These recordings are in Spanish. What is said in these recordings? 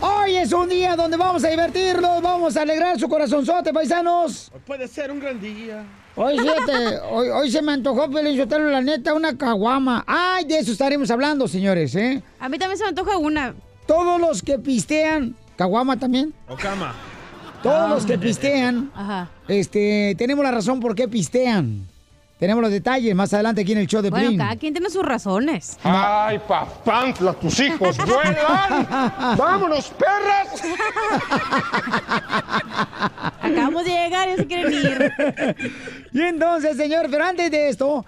Hoy es un día donde vamos a divertirnos, vamos a alegrar su corazonzote, paisanos. Puede ser un gran día. Hoy, hoy, hoy se me antojó, Pelín la neta, una caguama. Ay, de eso estaremos hablando, señores, ¿eh? A mí también se me antoja una. Todos los que pistean, caguama también. O cama. Todos los que pistean, Ajá. este, tenemos la razón por qué pistean. Tenemos los detalles más adelante aquí en el show de Bueno, Blin. cada quien tiene sus razones. ¡Ay, papantla, tus hijos vuelan! ¡Vámonos, perras! Acabamos de llegar y se quieren ir. Y entonces, señor, pero antes de esto,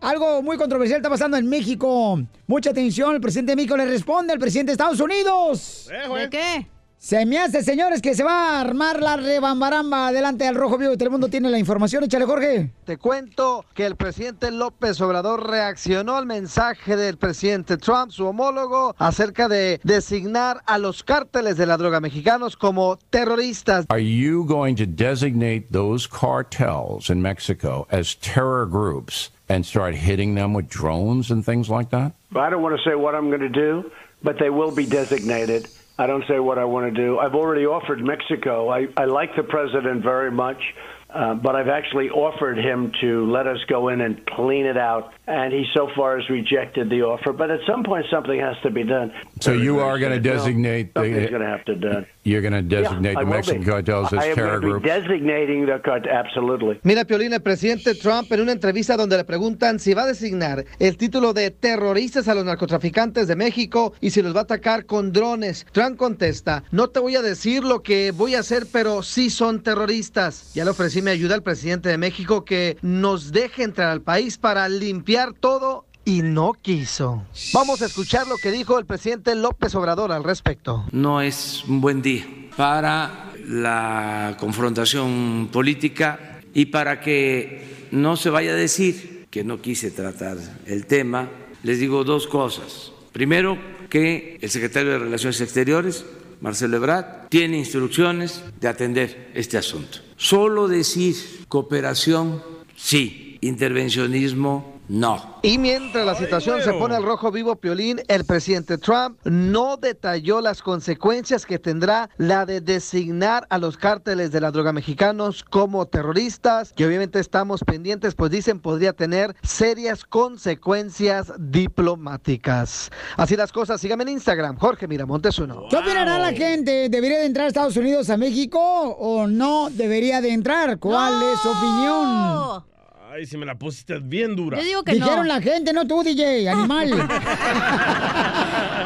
algo muy controversial está pasando en México. Mucha atención, el presidente de México le responde al presidente de Estados Unidos. ¿De qué? Se me hace, señores, que se va a armar la rebambaramba delante del Rojo Vivo de Telemundo. Tiene la información, échale, Jorge. Te cuento que el presidente López Obrador reaccionó al mensaje del presidente Trump, su homólogo, acerca de designar a los cárteles de la droga mexicanos como terroristas. Are you going to designate those cartels in Mexico as terror groups and start hitting them with drones and things like that? I don't want to say what I'm going to do, but they will be designated. I don't say what I want to do. I've already offered Mexico. I, I like the president very much, uh, but I've actually offered him to let us go in and clean it out. And he so far has rejected the offer. But at some point, something has to be done. So you are going to No, designate something's the, going to have to done. you're going to designate Yeah, I the will Mexican be. cartels I as am terror going to be groups. designating the cart- absolutely. Mira, Piolín, el presidente Trump en una entrevista donde le preguntan si va a designar el título de terroristas a los narcotraficantes de México y si los va a atacar con drones. Trump contesta, no te voy a decir lo que voy a hacer, pero sí son terroristas. Ya le ofrecí mi ayuda al presidente de México que nos deje entrar al país para limpiar todo y no quiso. Vamos a escuchar lo que dijo el presidente López Obrador al respecto. no es un buen día para la confrontación política y para que no se vaya a decir que no quise tratar el tema, les digo dos cosas. Primero, que el secretario de Relaciones Exteriores, Marcelo Ebrard, tiene instrucciones de atender este asunto. Solo decir cooperación, sí, intervencionismo, no. Y mientras la situación se pone al rojo vivo, Piolín, el presidente Trump no detalló las consecuencias que tendrá la de designar a los cárteles de la droga mexicanos como terroristas, que obviamente estamos pendientes, pues dicen podría tener serias consecuencias diplomáticas. Así las cosas, síganme en Instagram, Jorge Miramontes uno. ¿Qué opinará la gente? ¿Debería de entrar a Estados Unidos a México o no debería de entrar? ¿Cuál es su opinión? Ay, si me la pusiste bien dura. Yo digo que Dijeron no. la gente, no tú, DJ, animal.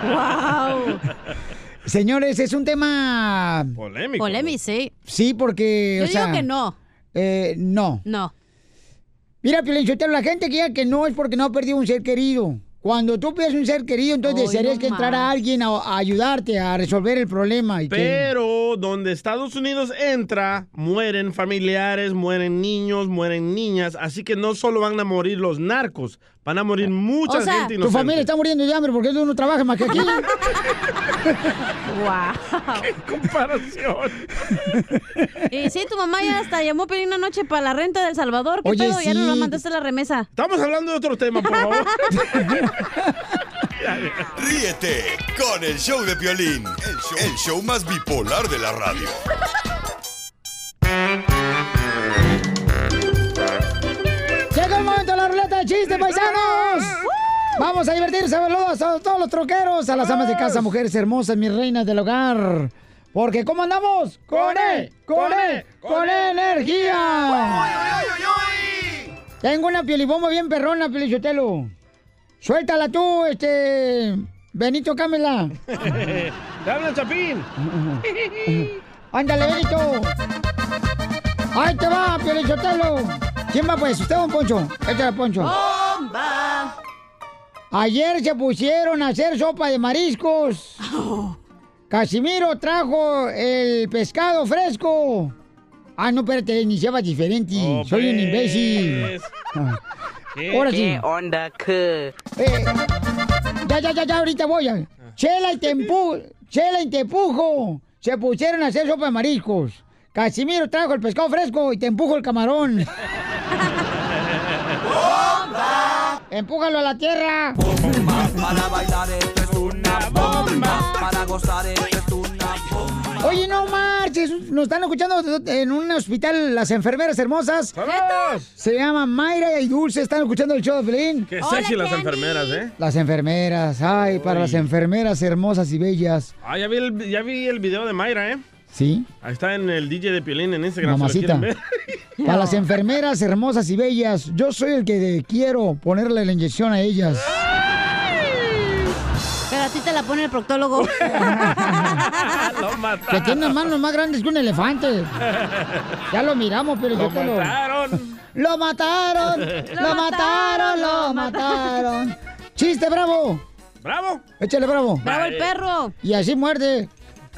Wow. Señores, es un tema... Polémico. Polémico, sí. Sí, porque, Yo o sea... digo que no. eh, no. No. Mira, Piolinsotelo, la gente que diga que no es porque no ha perdido un ser querido. Cuando tú pierdes un ser querido, entonces Ay, desearías no que entrara alguien a, a ayudarte a resolver el problema. Y que- Pero donde Estados Unidos entra, mueren familiares, mueren niños, mueren niñas. Así que no solo van a morir los narcos, van a morir mucha O sea, gente tu familia está muriendo de hambre porque tú no trabajas más que aquí. Wow. comparación. Y sí, tu mamá ya hasta llamó a pedir una noche para la renta del Salvador. ¿Qué Oye, pedo? Ya no la mandaste la remesa. Estamos hablando de otro tema, por favor. Ríete con el show de Piolín, el show, el show más bipolar de la radio. La ruleta de chistes, paisanos. Vamos a divertirnos. Saludos a todos los troqueros, a las amas de casa, mujeres hermosas, mis reinas del hogar. Porque ¿cómo andamos? Con E, con E, con energía. Tengo una pielibomba bien perrona, Pielichotelo. Suéltala tú, este... Benito Cámela. ¡Te hablan, Chapín! Ándale, Benito. Ahí te va, Pielichotelo. ¿Quién va pues? ¿Usted don Poncho? Échale, Poncho. ¡Bomba! Ayer se pusieron a hacer sopa de mariscos. Casimiro trajo el pescado fresco. Ah, no, espérate, iniciaba diferente. Oh, Soy un pues. imbécil. Ah. Ahora sí. ¿Qué onda, que? Eh, ya, ya, ya, ya, ahorita voy. a- Chela y te empujo. Chela y te empujo. Se pusieron a hacer sopa de mariscos. Casimiro trajo el pescado fresco y te empujo el camarón. ¡Empújalo a la tierra! Para bailar esto es una bomba. Para gozar esto es una bomba. Oye, no marches. Nos están escuchando en un hospital las enfermeras hermosas. Se llama Mayra y Dulce. Están escuchando el show de Pelín. Qué sexy las enfermeras, ¿eh? Las enfermeras. Ay, para las enfermeras hermosas y bellas. Ah, ya vi, el, ya vi el video de Mayra, ¿eh? ¿Sí? Ahí está en el DJ de Piolín en Instagram. Mamacita. Para las enfermeras hermosas y bellas. Yo soy el que quiero ponerle la inyección a ellas. Pero a ti te la pone el proctólogo. Lo Que mataron. tiene manos más grandes que un elefante. Ya lo miramos, pero Lo yo te lo... mataron. ¡Lo mataron! ¡Lo mataron! ¡Lo mataron! ¡Chiste, bravo! ¡Bravo! Échale, bravo. ¡Bravo el perro! Y así muerde.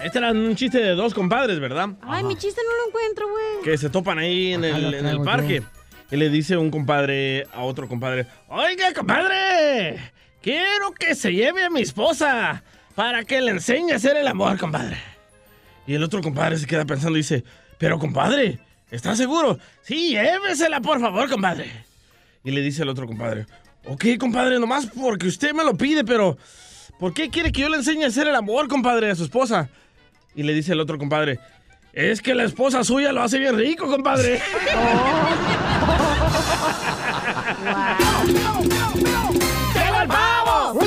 Este era un chiste de dos compadres, ¿verdad? Ay, mi chiste no lo encuentro, güey. Que se topan ahí en Ajá, el, en parque. Y le dice un compadre a otro compadre, oiga, compadre, quiero que se lleve a mi esposa para que le enseñe a hacer el amor, compadre. Y el otro compadre se queda pensando y dice, pero compadre, ¿estás seguro? Sí, llévesela, por favor, compadre. Y le dice el otro compadre, ok, compadre, nomás porque usted me lo pide, pero ¿por qué quiere que yo le enseñe a hacer el amor, compadre, a su esposa? Y le dice el otro compadre, es que la esposa suya lo hace bien rico, compadre. ¡Llega el pavo!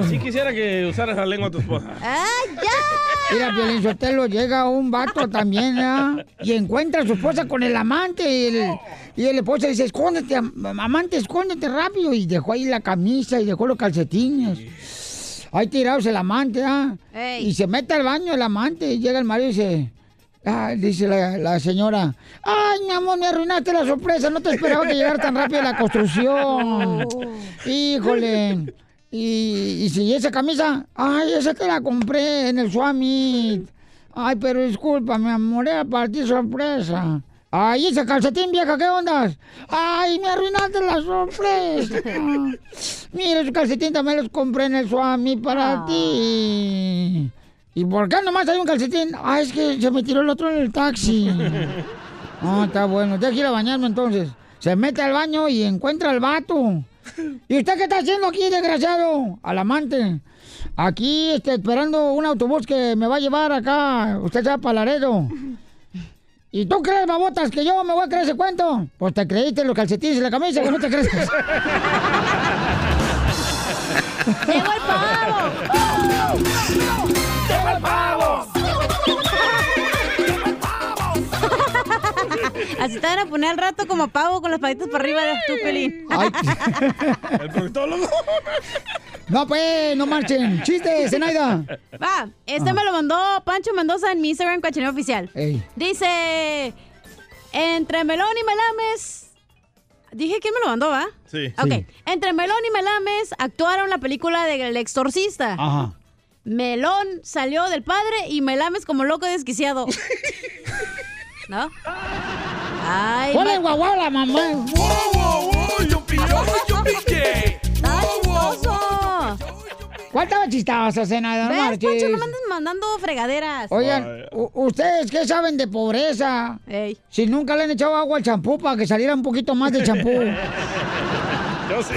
Así quisiera que usaras la lengua a tu esposa. ¡Ay, ya! Mira, Piolín Sotelo, llega un vato también, ¿ah? Y encuentra a su esposa con el amante. Y el, y el esposo dice, escóndete, am- amante, escóndete rápido. Y dejó ahí la camisa y dejó los calcetines. Ahí tirados el amante, ¿ah? Ey. Y se mete al baño el amante. Y llega el marido y dice... ah, dice la, la señora, ay, mi amor, me arruinaste la sorpresa, no te esperaba que llegara tan rápido la construcción. Híjole. Y, y si esa camisa, ay, esa te la compré en el Swami. Ay, pero disculpa, mi amor, era para ti sorpresa. Ay, ese calcetín vieja, ¿qué ondas? Ay, me arruinaste la sorpresa. Mira, esos calcetín también los compré en el Swami para ti. ¿Y por qué nomás hay un calcetín? Ah, es que se me tiró el otro en el taxi. Ah, está bueno. Deja ir a bañarme entonces. Se mete al baño y encuentra al vato. ¿Y usted qué está haciendo aquí, desgraciado? Al amante. Aquí, este, esperando un autobús que me va a llevar acá. Usted se va para Laredo. ¿Y tú crees, babotas, que yo me voy a creer ese cuento? Pues te creíste en los calcetines y la camisa, que no te crees. ¡Llegó el pavo! ¡Llega el pavo! Así te van a poner al rato como pavo con las patitas para arriba de tu pelín. El proctólogo. no, pues, no marchen. Chiste, Zenaida. Va, este me lo mandó Pancho Mendoza en mi Instagram Cachaneo Oficial. Ey. Dice, entre Melón y Melames... Dije quién me lo mandó, ¿va? Sí. Ok. Sí. Entre Melón y Melames actuaron la película de El Exorcista. Ajá. Melón salió del padre y Melames como loco desquiciado. ¿No? Ay, Ponle ma- guau guau la mamá. ¡Está chistoso! ¿Cuál estaba chistosa, Zenaida? No ¿Ves, marches. Pancho? No me andes mandando fregaderas. Oigan, ¿ustedes qué saben de pobreza? Ey. Si nunca le han echado agua al champú para que saliera un poquito más de champú. Yo sí.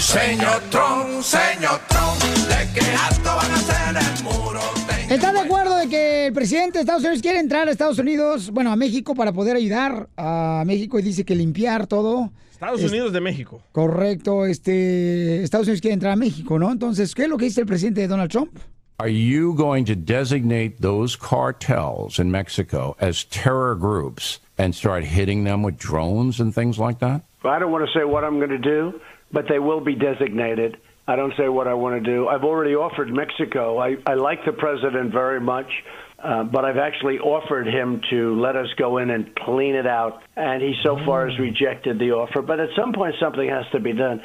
Señor Trump, señor Trump, ¿de qué alto van a hacer el muro? ¿Está de acuerdo de que el presidente de Estados Unidos quiere entrar a Estados Unidos, bueno, a México, para poder ayudar a México y dice que limpiar todo? Estados Es- Unidos de México. Correcto, este, Estados Unidos quiere entrar a México, ¿no? Entonces, ¿qué es lo que dice el presidente de Donald Trump? Are you going to designate those cartels in Mexico as terror groups and start hitting them with drones and things like that? I don't want to say what I'm going to do, but they will be designated. I don't say what I want to do. I've already offered Mexico. I, I like the president very much, uh, but I've actually offered him to let us go in and clean it out. And he so far has rejected the offer. But at some point, something has to be done.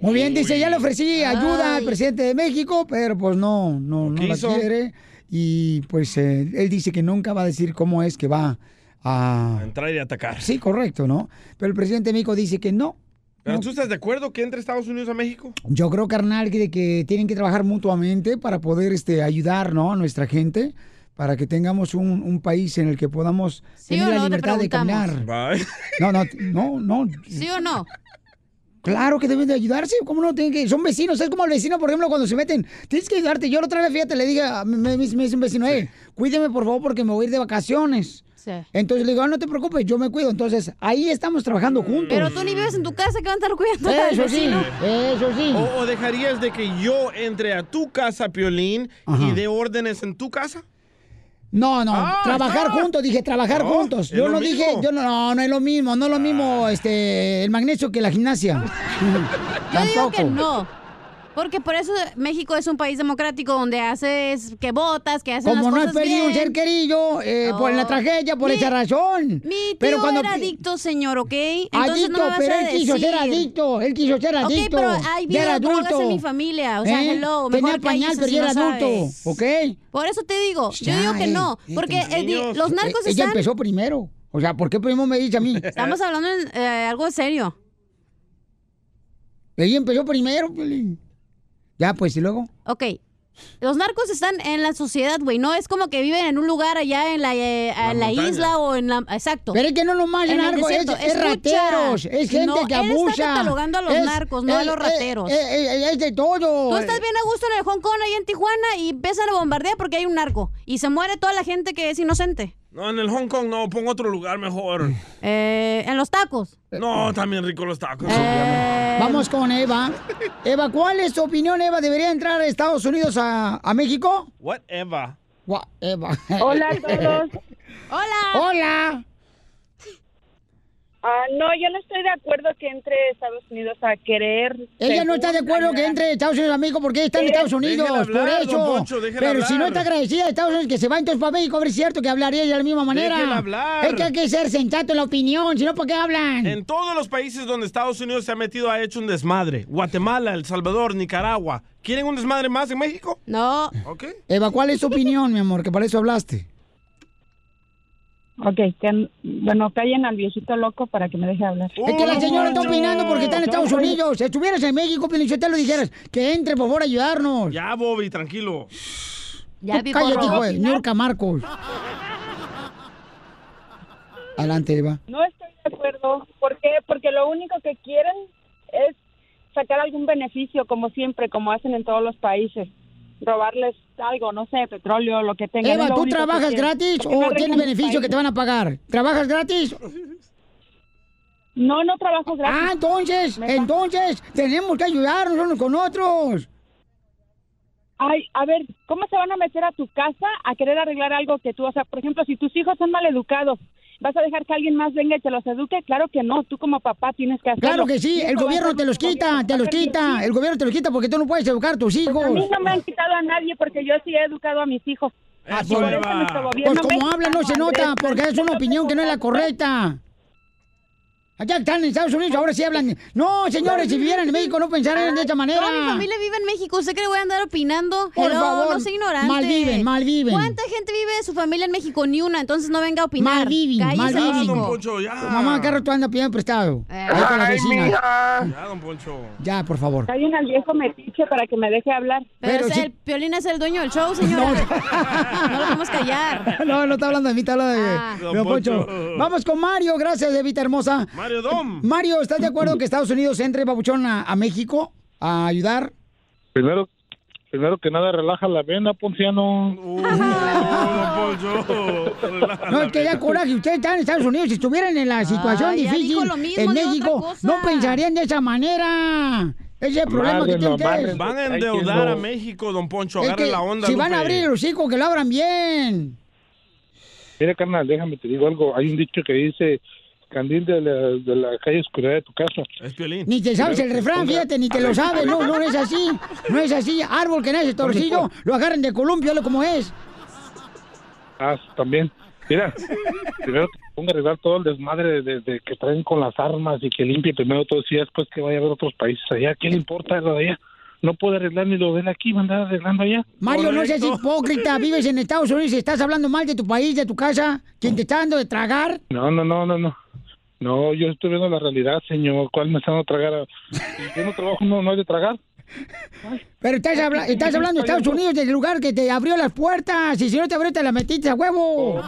Muy bien, dice, ya le ofrecí ayuda al presidente de México, pero pues no, no, no la quiere. Y pues eh, él dice que nunca va a decir cómo es que va a... A entrar y atacar. Sí, correcto, ¿no? Pero el presidente de México dice que no. ¿Pero tú estás de acuerdo que entre Estados Unidos a México? Yo creo, carnal, que, que tienen que trabajar mutuamente para poder este, ayudar ¿no? a nuestra gente, para que tengamos un, un país en el que podamos ¿Sí tener la? Te libertad de caminar. No, no, no, no. ¿Sí o no? Claro que deben de ayudarse, ¿cómo no? Tienen que, son vecinos, es como el vecino, por ejemplo, cuando se meten, tienes que ayudarte. Yo la otra vez, fíjate, le dije, a- me, me- me dice un vecino, eh, cuídeme por favor porque me voy a ir de vacaciones. Sí. Entonces le digo, "Ah, no te preocupes, yo me cuido. Entonces, ahí estamos trabajando juntos. Pero tú ni vives en tu casa que van a estar cuidando Eso sí, eso sí. ¿O, o dejarías de que yo entre a tu casa, Piolín, Ajá. y dé órdenes en tu casa? No, no, Ah, trabajar juntos, dije trabajar No, juntos. Yo no dije, mismo. yo no, no, no es lo mismo, no es lo mismo este el magnesio que la gimnasia. Yo digo que no. Porque por eso México es un país democrático donde haces que votas, que hacen Como no las has cosas perdido un bien. ser querido eh, por la tragedia, por Mi- esa razón. Mi tío Pero cuando era adicto, señor, ¿ok? Entonces adicto, no me vas pero a él quiso ser decir. adicto, él quiso ser Ok, adicto. pero hay vida drogas en mi familia, o sea, ¿Eh? hello, Tenía pañal, pero si ya era no adulto, sabes. ¿ok? Por eso te digo, yo digo que eh, no, eh, porque el di- niños. los narcos Eh, Ella están... empezó primero. O sea, ¿por qué primero me dice a mí? Estamos hablando en eh, algo serio. Ella empezó primero, Piolín. Ya, pues, ¿y luego? Ok. Los narcos están en la sociedad, güey. No es como que viven en un lugar allá en la, eh, en la montaña. isla o en la... Exacto. Pero es que no nomás En el narco, es, rateros, es gente No, que él está abusa. catalogando a los Es- narcos, no a los rateros. Es, es- es de todo. Tú estás bien a gusto en el Hong Kong, ahí en Tijuana, y empiezan a bombardear porque hay un narco. Y se muere toda la gente que es inocente. No, en el Hong Kong no, pongo otro lugar mejor. Eh, en los tacos. No, también rico los tacos. Eh, Vamos con Eva. Eva, ¿cuál es tu opinión, Eva? ¿Debería entrar a Estados Unidos a, a México? Whatever. Gua- Eva. Hola a todos. Hola. Hola. Ah, no, yo no estoy de acuerdo que entre Estados Unidos a querer. Ella no está de acuerdo que entre Estados Unidos a México porque ella está en Estados Unidos, hablar, por eso. Poncho, Pero si no está agradecida de Estados Unidos que se va entonces para México, a ver si es cierto que hablaría ella de la misma manera. Déjela hablar. Es que hay que ser sensato en la opinión, si no, ¿por qué hablan? En todos los países donde Estados Unidos se ha metido ha hecho un desmadre. Guatemala, El Salvador, Nicaragua. ¿Quieren un desmadre más en México? No. ¿Ok? Eva, ¿cuál es tu opinión, mi amor? Que para eso hablaste. Ok, que, bueno, callen al viejito loco para que me deje hablar. Es que la señora está opinando porque está en Estados Unidos. Si estuvieras en México, te lo dijeras que entre, por favor, a ayudarnos. Ya, Bobby, tranquilo. Ya, Tú cállate, hijo de Niurka Marcos. Adelante, Eva. No estoy de acuerdo. ¿Por qué? Porque lo único que quieren es sacar algún beneficio, como siempre, como hacen en todos los países. Robarles algo, no sé, petróleo, lo que tengan. Eva, ¿tú que trabajas gratis o tienes beneficio que te van a pagar? ¿Trabajas gratis? No, no trabajo gratis. Ah, entonces, entonces, tenemos que ayudarnos unos con otros. Ay, a ver, ¿cómo se van a meter a tu casa a querer arreglar algo que tú, o sea, por ejemplo, si tus hijos son mal educados, ¿vas a dejar que alguien más venga y te los eduque? Claro que no, tú como papá tienes que hacerlo. Claro que sí, el gobierno te los quita, te los quita. El gobierno te los quita porque tú no puedes educar a tus hijos. A mí no me han quitado a nadie porque yo sí he educado a mis hijos. Ah, por pues, Pues como habla no se nota porque es una opinión que no es la correcta. Allá están en Estados Unidos, ahora sí hablan. No, señores, si vivieran en México no pensarían de esa manera. Toda mi familia vive en México. ¿Usted cree que voy a andar opinando? Por Hello, favor, no soy ignorante. mal viven, mal viven. ¿Cuánta gente vive de su familia en México? Ni una. Entonces no venga a opinar. Mal viven, Cállese, mal viven. hocico. Tu mamá, ¿qué rato anda pidiendo prestado? Eh. Ahí con la Ay, vecina. mija. Ya, don Poncho. Ya, por favor. Callen al viejo metiche para que me deje hablar. Pero, Pero el Piolín es el dueño del show, señora. No, lo podemos callar. No, no está hablando de mí, está hablando de, Ah. de Don Don Poncho. Poncho. Vamos con Mario, gracias, Evita hermosa. Mario Dom. Mario, ¿estás de acuerdo que Estados Unidos entre, papuchón, a, a México a ayudar? Primero, primero que nada, relaja la vena, Ponciano. Uh, don Poncho. Relaja No, es que ya coraje, ustedes están en Estados Unidos, si estuvieran en la situación Ah, difícil mismo, en México, no pensarían de esa manera. Ese es el problema que tienen ustedes. amárrenlo. Van a endeudar a México, don Poncho. Es Agarre que la onda, si van a abrir los hijos, que lo abran bien. Mira, carnal, déjame te digo algo. Hay un dicho que dice, candil de la, de la calle oscuridad de tu casa. Es Piolín. Ni te sabes el refrán, fíjate, ni te lo sabes. No, no es así. No es así. Árbol que nace torcido, lo agarran de columpio, lo como es. Ah, también. Mira, primero que ponga a arreglar todo el desmadre de, de que traen con las armas y que limpie primero todo y después que vaya a ver otros países allá. ¿Qué le importa lo de allá? No puede arreglar ni lo él aquí, va a andar arreglando allá. Mario, no seas hipócrita. Vives en Estados Unidos y estás hablando mal de tu país, de tu casa. ¿Quién te está dando de tragar? No, no, no, no, no. No, yo estoy viendo la realidad, señor. ¿Cuál me está dando a tragar? Si yo no trabajo, no, no hay de tragar. Pero estás, habla- estás hablando de Estados Unidos, del lugar que te abrió las puertas. Y si no te abrió, te las metiste a huevo.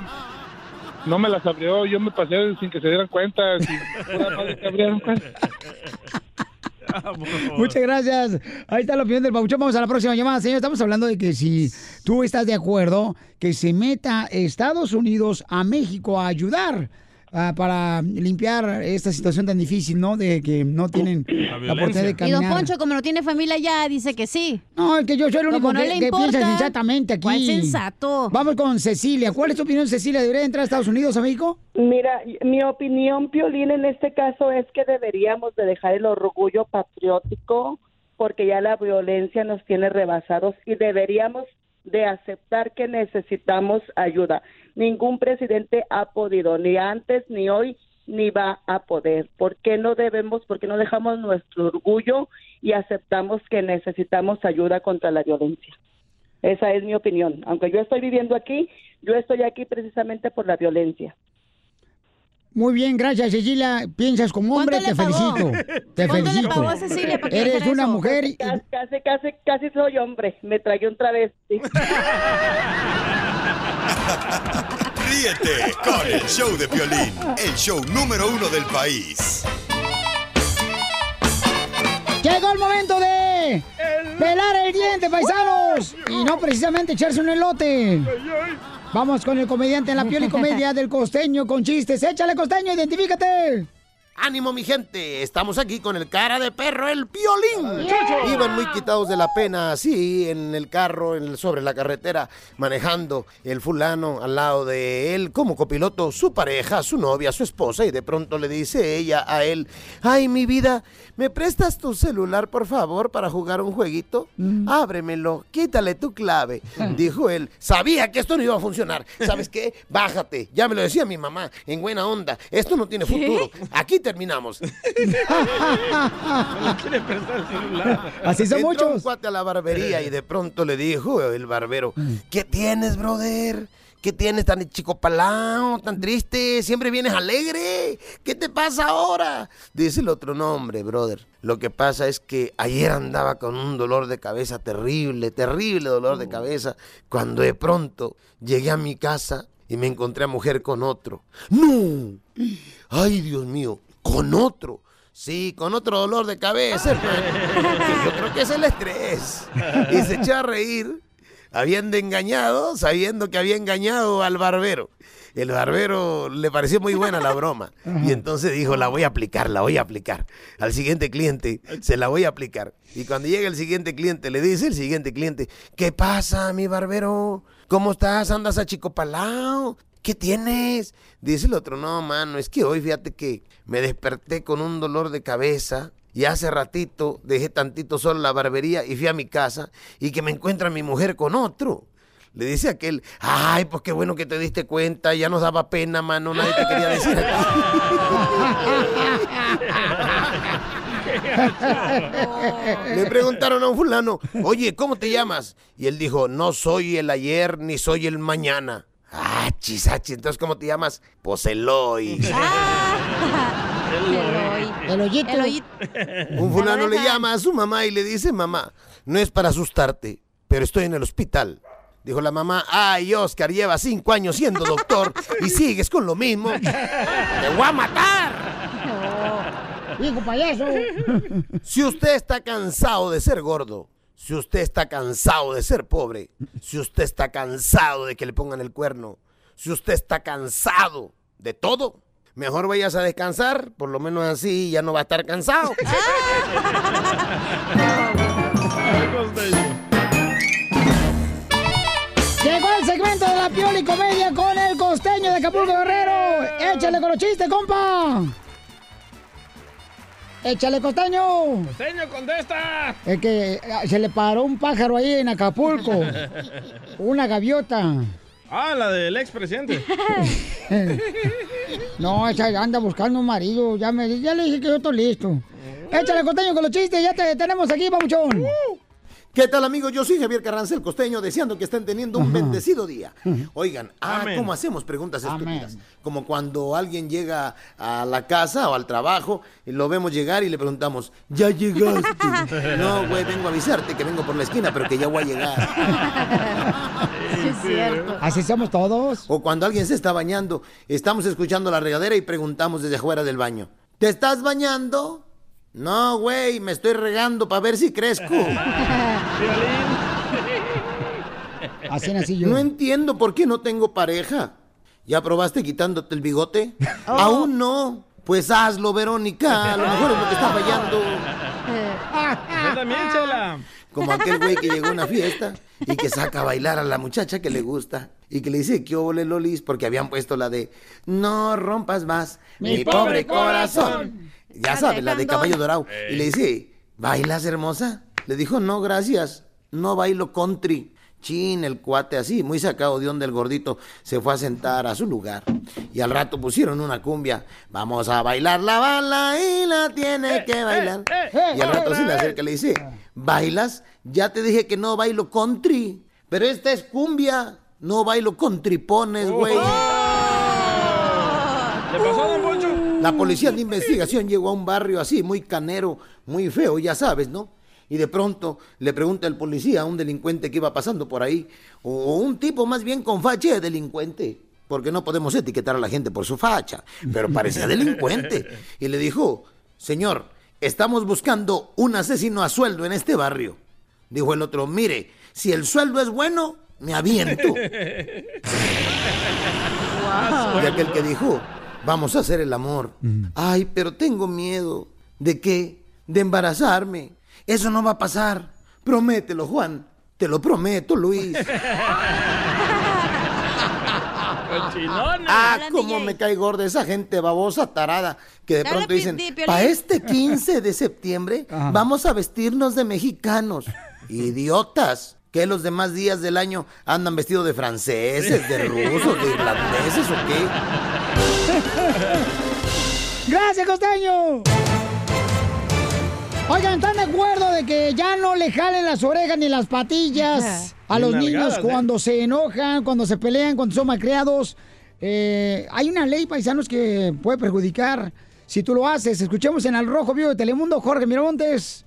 No me las abrió, yo me pasé sin que se dieran cuenta. Si madre cuenta. Muchas gracias. Ahí está la opinión del Bauchón. Vamos a la próxima llamada, señor. Estamos hablando de que si tú estás de acuerdo que se meta Estados Unidos a México a ayudar ah, para limpiar esta situación tan difícil, ¿no? De que no tienen la, oportunidad de Y caminar. don Poncho, como no tiene familia ya, dice que sí. No, es que yo soy el único no que, que piensa sensatamente aquí. ¿cuál sensato? Vamos con Cecilia. ¿Cuál es tu opinión, Cecilia? ¿Debería entrar a Estados Unidos, a México? Mira, mi opinión, Piolín, en este caso es que deberíamos de dejar el orgullo patriótico porque ya la violencia nos tiene rebasados y deberíamos de aceptar que necesitamos ayuda. Ningún presidente ha podido, ni antes, ni hoy, ni va a poder. ¿Por qué no debemos, por qué no dejamos nuestro orgullo y aceptamos que necesitamos ayuda contra la violencia? Esa es mi opinión. Aunque yo estoy viviendo aquí, yo estoy aquí precisamente por la violencia. Muy bien, gracias, Cecilia. Piensas como hombre, ¿Cuánto te pagó? felicito. Te ¿Cuánto le felicito. pagó Cecilia Eres una eso? mujer. y- Casi, casi, casi, casi soy hombre. Me tragué un travesti. Ríete con el show de Piolín, el show número uno del país. Llegó el momento de pelar el diente, paisanos. Y no precisamente echarse un elote. Vamos con el comediante en la piel y comedia del costeño con chistes. Échale, costeño, identifícate. Ánimo, mi gente. Estamos aquí con el cara de perro, el piolín. Yeah. Iban muy quitados de la pena, así, en el carro, en el- sobre la carretera, manejando el fulano al lado de él, como copiloto, su pareja, su novia, su esposa, y de pronto le dice ella a él: Ay, mi vida, ¿me prestas tu celular, por favor, para jugar un jueguito? Ábremelo, quítale tu clave. Dijo él: Sabía que esto no iba a funcionar. ¿Sabes qué? Bájate. Ya me lo decía mi mamá, en buena onda. Esto no tiene futuro. Aquí terminamos. Así son Entró muchos. un cuate a la barbería y de pronto le dijo el barbero, ¿qué tienes, brother? ¿Qué tienes tan chico palao, tan triste? Siempre vienes alegre. ¿Qué te pasa ahora? Dice el otro, no, hombre, brother. Lo que pasa es que ayer andaba con un dolor de cabeza terrible, terrible dolor de cabeza, cuando de pronto llegué a mi casa y me encontré a mujer con otro. ¡No! ¡Ay, Dios mío! ¿Con otro? Sí, con otro dolor de cabeza, hermano. Que yo creo que es el estrés. Y se echó a reír, habiendo engañado, sabiendo que había engañado al barbero. El barbero le pareció muy buena la broma. Y entonces dijo, la voy a aplicar, la voy a aplicar. Al siguiente cliente, se la voy a aplicar. Y cuando llega el siguiente cliente, le dice el siguiente cliente, ¿qué pasa, mi barbero? ¿Cómo estás? ¿Andas a chico palao? ¿Qué tienes? Dice el otro, no, mano, es que hoy fíjate que me desperté con un dolor de cabeza y hace ratito dejé tantito solo la barbería y fui a mi casa y que me encuentra mi mujer con otro. Le dice aquel, ay, pues qué bueno que te diste cuenta, ya nos daba pena, mano, nadie te quería decir Le preguntaron a un fulano, oye, ¿cómo te llamas? Y él dijo, no soy el ayer ni soy el mañana. Ah, chisachi, entonces ¿cómo te llamas? Pues Eloy. El hoyito. El hoyito. Un fulano le llama a su mamá y le dice, mamá, no es para asustarte, pero estoy en el hospital. Dijo la mamá, ay, Oscar, lleva cinco años siendo doctor y sigues con lo mismo. ¡Te voy a matar! Hijo payaso. Si usted está cansado de ser gordo, si usted está cansado de ser pobre, si usted está cansado de que le pongan el cuerno, si usted está cansado de todo, mejor vayas a descansar, por lo menos así ya no va a estar cansado. Llegó el segmento de la piola y comedia con el costeño de Acapulco Guerrero. Échale con los chistes, compa. Échale, costeño. ¡Costeño, contesta! Es que eh, se le paró un pájaro ahí en Acapulco. Una gaviota. Ah, la del expresidente. No, esa anda buscando un marido. Ya, me, ya le dije que yo estoy listo. Échale costeño con los chistes, ya te tenemos aquí, papuchón. ¿Qué tal amigos? Yo soy Javier Carranza el Costeño, deseando que estén teniendo un bendecido día. Oigan, ah, Amén. ¿cómo hacemos preguntas Amén. estúpidas? Como cuando alguien llega a la casa o al trabajo y lo vemos llegar y le preguntamos, ¿ya llegaste? no, güey, vengo a avisarte que vengo por la esquina, pero que ya voy a llegar. Así somos todos. O cuando alguien se está bañando, estamos escuchando la regadera y preguntamos desde afuera del baño, ¿te estás bañando? No, güey, me estoy regando para ver si crezco. Así nací yo. No entiendo por qué no tengo pareja. ¿Ya probaste quitándote el bigote? Aún no. Pues hazlo, Verónica. A lo mejor es lo que está fallando. Yo también, Chela. Como aquel güey que llegó a una fiesta y que saca a bailar a la muchacha que le gusta y que le dice que ole lolis porque habían puesto la de no rompas más mi, Mi pobre pobre corazón. corazón. Ya sabes, la de caballo dorado. Y le dice, ¿bailas hermosa? Le dijo, no, gracias, no bailo country. Chin, el cuate así, muy sacado de onda el gordito, se fue a sentar a su lugar. Y al rato pusieron una cumbia. Vamos a bailar la bala y la tiene que bailar. Y al rato se le acerca y le dice, ¿bailas? Ya te dije que no bailo country. Pero esta es cumbia. No bailo con tripones, güey. ¿Le pasó a Don Poncho? La policía de investigación llegó a un barrio así, muy canero, muy feo, ya sabes, ¿no? Y de pronto le pregunta el policía a un delincuente que iba pasando por ahí, o un tipo más bien con facha de delincuente, porque no podemos etiquetar a la gente por su facha, pero parecía delincuente. Y le dijo, señor, estamos buscando un asesino a sueldo en este barrio. Dijo el otro, mire, si el sueldo es bueno, me aviento. Y aquel que dijo, vamos a hacer el amor. Ay, pero tengo miedo. ¿De qué? De embarazarme. Eso no va a pasar. Promételo, Juan. Te lo prometo, Luis. Ah, cómo me cae gorda esa gente babosa, tarada, que de Dale, pronto dicen, Pi- Piolín". para este 15 de septiembre vamos a vestirnos de mexicanos. Idiotas. ¿Que los demás días del año andan vestidos de franceses, de rusos, de irlandeses o qué? ¡Gracias, costeño! Oigan, ¿están de acuerdo de que ya no le jalen las orejas ni las patillas a los niños ¿eh? cuando se enojan, cuando se pelean, cuando son malcriados? Eh, hay una ley, paisanos, que puede perjudicar si tú lo haces. Escuchemos en Al Rojo Vivo de Telemundo, Jorge Miramontes.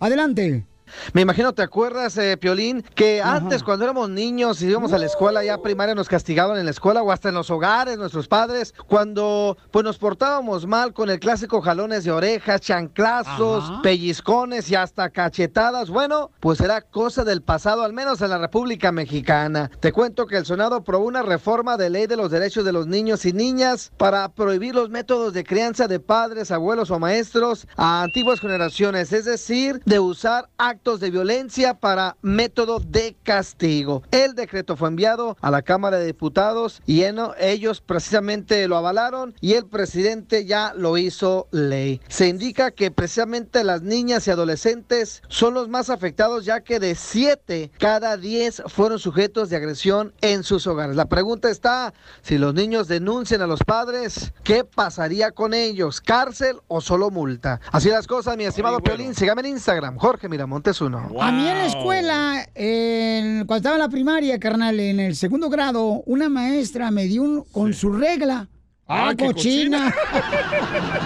Adelante. Me imagino, ¿te acuerdas, eh, Piolín, que antes cuando éramos niños y íbamos a la escuela ya primaria nos castigaban en la escuela o hasta en los hogares, nuestros padres, cuando pues nos portábamos mal con el clásico jalones de orejas, chanclazos, Ajá. pellizcones y hasta cachetadas? Bueno, pues era cosa del pasado, al menos en la República Mexicana. Te cuento que el Senado aprobó una reforma de ley de los derechos de los niños y niñas para prohibir los métodos de crianza de padres, abuelos o maestros a antiguas generaciones, es decir, de usar actos de violencia para método de castigo. El decreto fue enviado a la Cámara de Diputados y en- ellos precisamente lo avalaron y el presidente ya lo hizo ley. Se indica que precisamente las niñas y adolescentes son los más afectados ya que de 7 cada 10 fueron sujetos de agresión en sus hogares. La pregunta está, si los niños denuncian a los padres, ¿qué pasaría con ellos? ¿Cárcel o solo multa? Así las cosas, mi estimado Piolín. Sígame en Instagram, Jorge Miramontes 1. A mí en la escuela, en- cuando estaba en la primaria, carnal, en el segundo grado, una maestra me dio un, con su regla. Ah, Ah, qué cochina.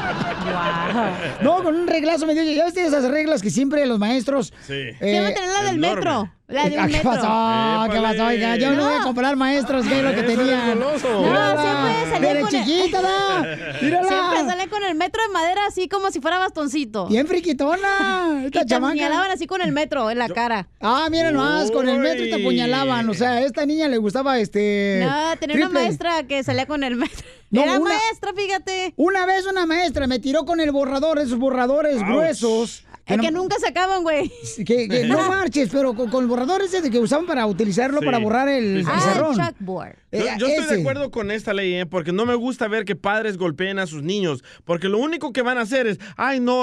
No, con un reglazo me dio. Ya ves esas reglas que siempre los maestros. Sí. eh, va a tener la del enorme. metro. La de un Ah, ¿Qué metro. pasó? ¿Qué pasó? Oiga, yo no voy a No. comparar maestros, que es lo que tenían. No, siempre salía Pero con el- chiquita, da. Mírala. Siempre sale con el metro de madera así como si fuera bastoncito. Bien friquitona. Y Esta te chamaca. apuñalaban así con el metro en la cara. Ah, mira nomás, con el metro te apuñalaban. O sea, a esta niña le gustaba este. No, tenía una maestra que salía con el metro. No, Era una- maestra, fíjate. Una vez una maestra me tiró con el borrador, esos borradores Ouch. gruesos Es que nunca se acaban, güey. Que, que no marches, pero con, con el borrador ese de que usaban para utilizarlo Sí. para borrar el pizarrón. chalkboard. Yo, Eh, yo estoy de acuerdo con esta ley, ¿eh? porque no me gusta ver que padres golpeen a sus niños, porque lo único que van a hacer es, ay, no,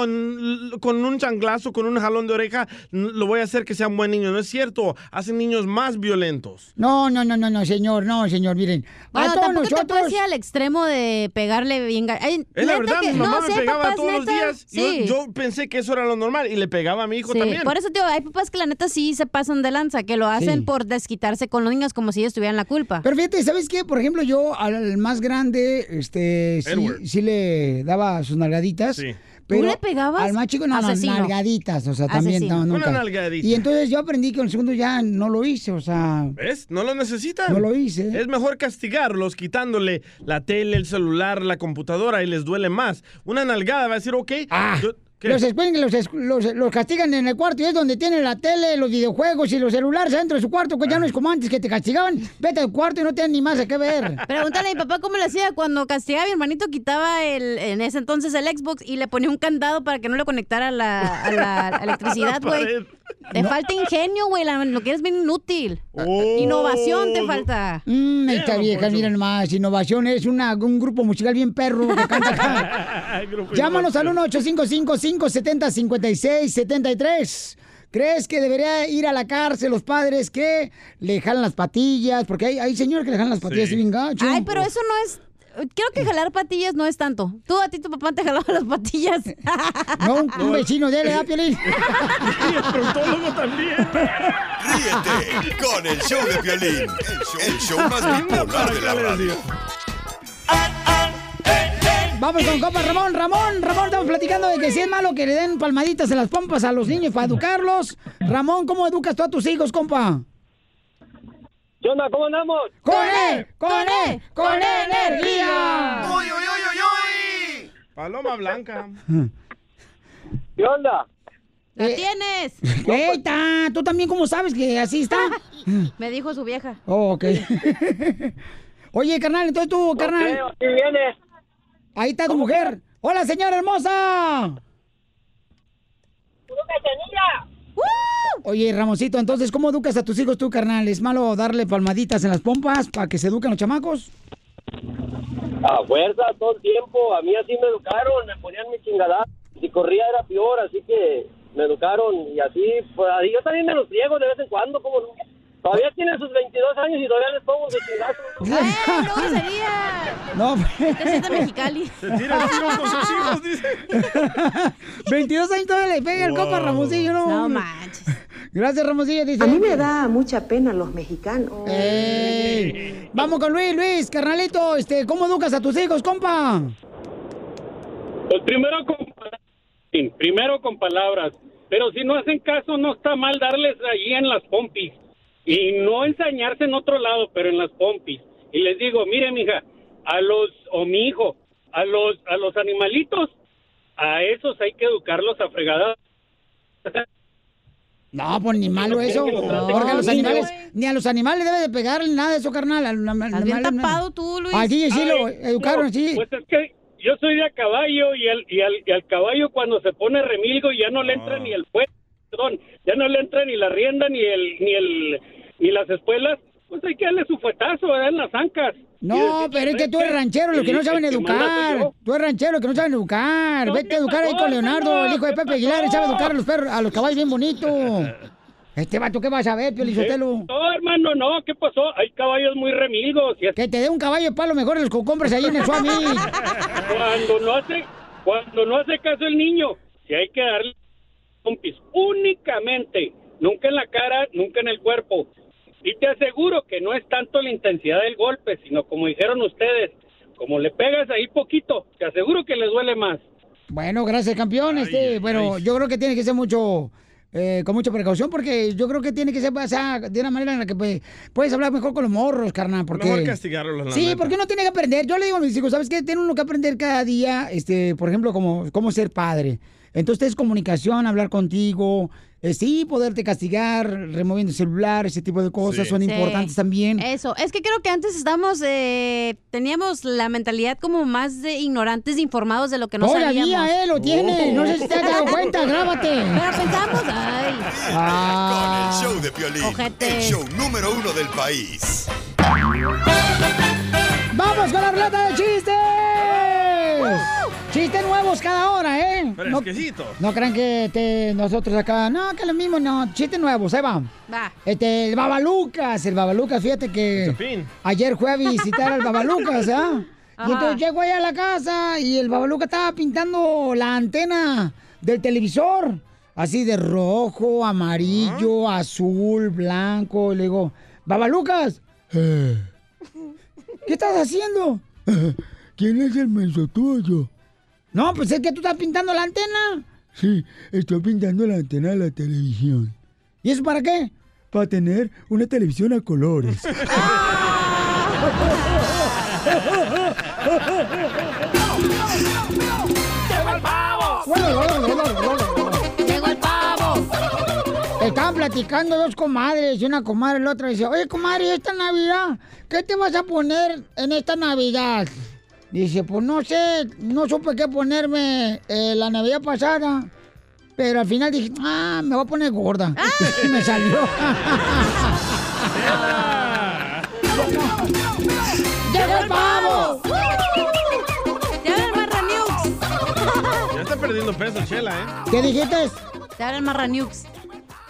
con un changlazo, con un jalón de oreja, lo voy a hacer que sea un buen niño. No es cierto, hacen niños más violentos. No, no, no, no, no, señor, no, señor, miren. Bueno, a todos tampoco te nosotros. puedes ir al extremo de pegarle bien. Ay, Es la verdad, que- mi mamá no, me pegaba papás, todos los días. Yo- sí. Yo, pensé que eso era lo normal y le pegaba a mi hijo Sí, también. por eso, tío, hay papás que la neta sí se pasan de lanza, que lo hacen Sí. por desquitarse con los niños como si ellos tuvieran la culpa. Pero fíjate, ¿sabes qué? Por ejemplo, yo al más grande, este, sí, sí le daba sus nalgaditas. Sí. Pero ¿Tú le pegabas? Al más chico, no, no, Asesino. nalgaditas, o sea, también, Asesino. no, Una nunca. nalgadita. Y entonces yo aprendí que en el segundo ya no lo hice, o sea, ¿Ves? No lo necesitan. No lo hice. Es mejor castigarlos quitándole la tele, el celular, la computadora y les duele más. Una nalgada va a decir, ok. yo- ¿qué? los, los, los, los castigan en el cuarto y es donde tienen la tele, los videojuegos y los celulares adentro de su cuarto, que ya no es como antes que te castigaban. Vete al cuarto y no tienen ni más a qué ver. Pregúntale a mi papá cómo le hacía cuando castigaba a mi hermanito, quitaba el, en ese entonces el Xbox y le ponía un candado para que no le conectara la, a la electricidad, güey. Te falta ingenio, güey, lo que eres bien inútil. Innovación te falta. Mm, esta vieja, miren más, innovación es una, un grupo musical bien perro que canta acá. Llámanos al 1-855-570-5673. ¿Crees que debería ir a la cárcel los padres que le jalan las patillas? Porque hay, hay señores que le jalan las patillas y bien gacho. Ay, pero eso no es. Creo que jalar patillas no es tanto. Tú a ti tu papá te jalaba las patillas. No, un, un vecino de él, ¿verdad, Piolín? también. Ríete con el show de violín, el show, el show más bipolar de la radio. Vamos con compa Ramón, Ramón, Ramón, estamos platicando de que si es malo que le den palmaditas en las pompas a los niños para educarlos. Ramón, ¿cómo educas tú a tus hijos, compa? ¿Qué onda? ¿Cómo andamos? ¡Con E! ¡Con E! ¡Con energía! Paloma blanca. ¿Qué onda? ¡La tienes! ¡Eita! ¿Tú también cómo sabes que así está? Me dijo su vieja. Oh, ok. Oye, carnal, entonces tú, carnal. Ok, aquí viene. Ahí está tu mujer. ¡Hola, señora hermosa! Oye, Ramoncito, entonces, ¿cómo educas a tus hijos tú, carnal? ¿Es malo darle palmaditas en las pompas para que se eduquen los chamacos? A fuerza, todo el tiempo. A mí así me educaron, me ponían mi chingada. Si corría era peor, así que me educaron y así, pues yo también me los friego de vez en cuando, como no. Todavía tienen sus 22 años y todavía les pongo su chingazo. ¿Cómo sería? No, Te sientes mexicali. Se tira el tiro con sus hijos, dice. 22 años todavía le pega el Wow. copa a Ramoncillo, ¿no? No manches. Gracias, Ramoncillo, dice. A mí me da mucha pena los mexicanos. Ey. Vamos con Luis, Luis, carnalito, este, ¿cómo educas a tus hijos, compa? Pues primero con sí, primero con palabras, pero si no hacen caso no está mal darles ahí en las pompis y no ensañarse en otro lado, pero en las pompis. Y les digo, mire, mija, a los o mi hijo, a los a los animalitos, a esos hay que educarlos a fregadas. No, pues ni malo eso. No, Porque a los animales, ni a los animales debe de pegarle nada de eso, carnal. Al- al- Estás bien tapado tú, Luis. DJ sí lo educaron no, así. Pues es que yo soy de a caballo y al, y al, y al caballo cuando se pone remilgo ya no le entra ni el fuego, perdón, ya no le entra ni la rienda ni el ni el ni las espuelas, pues hay que darle su fuetazo, ¿verdad? En las ancas. No, pero es que tú eres ranchero, los que no saben educar. Tú eres ranchero, los que no saben educar. Vete a ¿qué educar ahí con Leonardo, el hijo de ¿Qué Pepe Aguilar, él sabe educar a los perros, a los caballos bien bonito. Este vato, ¿qué vas a ver, Piolizotelo? No, hermano, no, ¿qué pasó? Hay caballos muy remilgos. Y es- Que te dé un caballo de palo mejor los que compras ahí en el Suami. cuando no hace cuando no hace caso el niño, si hay que darle pompis únicamente, nunca en la cara, nunca en el cuerpo. Y te aseguro que no es tanto la intensidad del golpe, sino como dijeron ustedes, como le pegas ahí poquito, te aseguro que le duele más. Bueno, gracias, campeón. Este, bueno, yo creo que tiene que ser mucho, eh, con mucha precaución, porque yo creo que tiene que ser, o sea, de una manera en la que pues, puedes hablar mejor con los morros, carnal, porque... Mejor castigarlos, la Sí, neta. porque uno tiene que aprender. Yo le digo a mis hijos, ¿sabes qué? Tiene uno que aprender cada día, este, por ejemplo, como cómo ser padre. Entonces es comunicación, hablar contigo, eh, sí, poderte castigar, removiendo el celular, ese tipo de cosas son Sí. importantes también. Eso, es que creo que antes estábamos, eh, teníamos la mentalidad como más de ignorantes, de informados de lo que no Todavía, sabíamos. eh, lo tiene. No sé si te has dado cuenta, grábate. Pero pensamos, ay. Ah. Con el show de Piolín, Ojete. el show número uno del país. ¡Vamos con la ruleta de chistes! Chistes nuevos cada hora, ¿eh? No, Fresquecitos. no crean que te- nosotros acá, no, que lo mismo, no, chistes nuevos, ahí va. Va. Este, el Babalucas, el Babalucas, fíjate que ayer fue a visitar al Babalucas, ¿ah? Y Ajá. entonces llegó allá a la casa y el Babalucas estaba pintando la antena del televisor, así de rojo, amarillo, azul, blanco. Y le digo, Babalucas, eh, ¿qué estás haciendo? ¿Quién es el menso tuyo? No, pues es que tú estás pintando la antena. Sí, estoy pintando la antena de la televisión. ¿Y eso para qué? Para tener una televisión a colores. ¡Llegó el pavo! ¡Llegó el pavo! Estaban platicando dos comadres y una comadre la otra dice, oye comadre, esta Navidad, ¿qué te vas a poner en esta Navidad? Dice, pues no sé, no supe qué ponerme eh, la Navidad pasada, pero al final dije, ah, me voy a poner gorda. Y me salió. ¡Llegó el pavo! Te habla el Marraniux. Ya está perdiendo peso, Chela, ¿eh? ¿Qué dijiste? Te habla el Marraniux.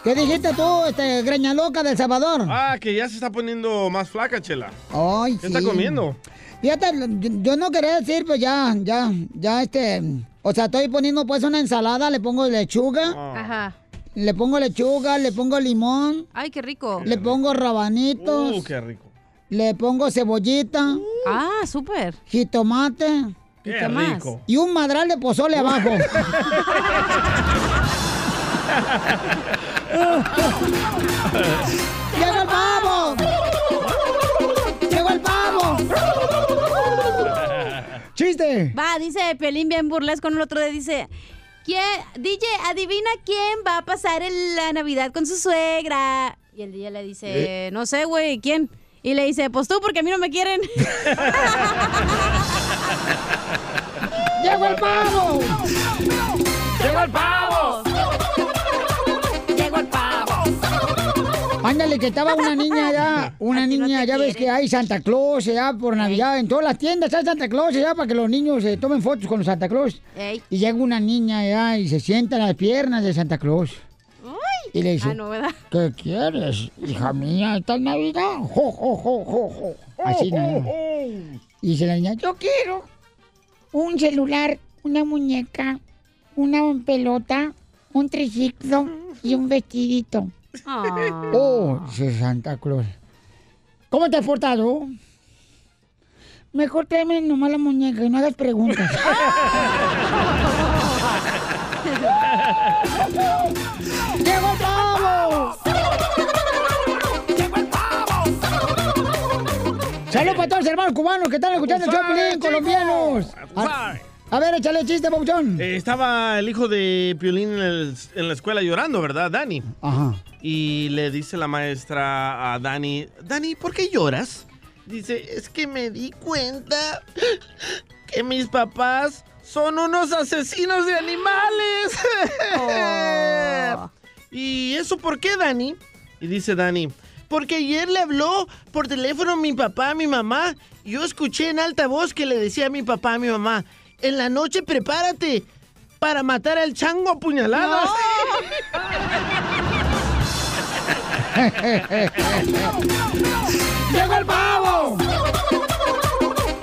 ¿Qué dijiste tú, este, greña loca del Salvador? Ah, que ya se está poniendo más flaca, Chela. Ay, ¿Qué está comiendo? Fíjate, yo, yo no quería decir, pues ya, ya, ya, este, o sea, estoy poniendo pues una ensalada, le pongo lechuga, Ajá. le pongo lechuga, le pongo limón, Ay, qué rico. le pongo rabanitos, Uh, qué rico. le pongo cebollita, Ah, súper. jitomate Qué qué más? rico. y un madral de pozole abajo. Va, dice Pelín bien burles con el otro día, dice... ¿Quién, DJ, adivina quién va a pasar en la Navidad con su suegra. Y el DJ le dice, no sé, güey, ¿quién? Y le dice, pues tú, porque a mí no me quieren. ¡Llegó el pavo! ¡Llegó el pavo! Ándale, que estaba una niña allá, una niña, ya ves que hay Santa Claus ya por Navidad, en todas las tiendas hay Santa Claus ya para que los niños se tomen fotos con los Santa Claus. Ey. Y llega una niña allá y se sienta en las piernas de Santa Claus. Y le dice, Ah. ¿qué quieres, hija mía? ¿Esta es Navidad? Jo, jo, jo, jo, jo. Así nada. Y dice la niña, yo quiero un celular, una muñeca, una pelota, un triciclo y un vestidito. Oh, Santa Claus. ¿Cómo te has portado? Mejor tráeme nomás la muñeca y no hagas preguntas. ¡Llegó el pavo! ¡Llegó el pavo! Saludos para todos los hermanos cubanos que están escuchando el Choplin, colombianos. A. a ver, échale chiste, Pabuchón. Eh, estaba el hijo de Piolín en, el- en la escuela llorando, ¿verdad, Dani? Ajá. Y le dice la maestra a Dani, Dani, ¿por qué lloras? Dice, es que me di cuenta que mis papás son unos asesinos de animales. Oh. ¿Y eso por qué, Dani? Y dice Dani, porque ayer le habló por teléfono mi papá a mi mamá. Yo escuché en alta voz que le decía a mi papá a mi mamá, en la noche prepárate para matar al chango a puñaladas. ¡Llegó el pavo!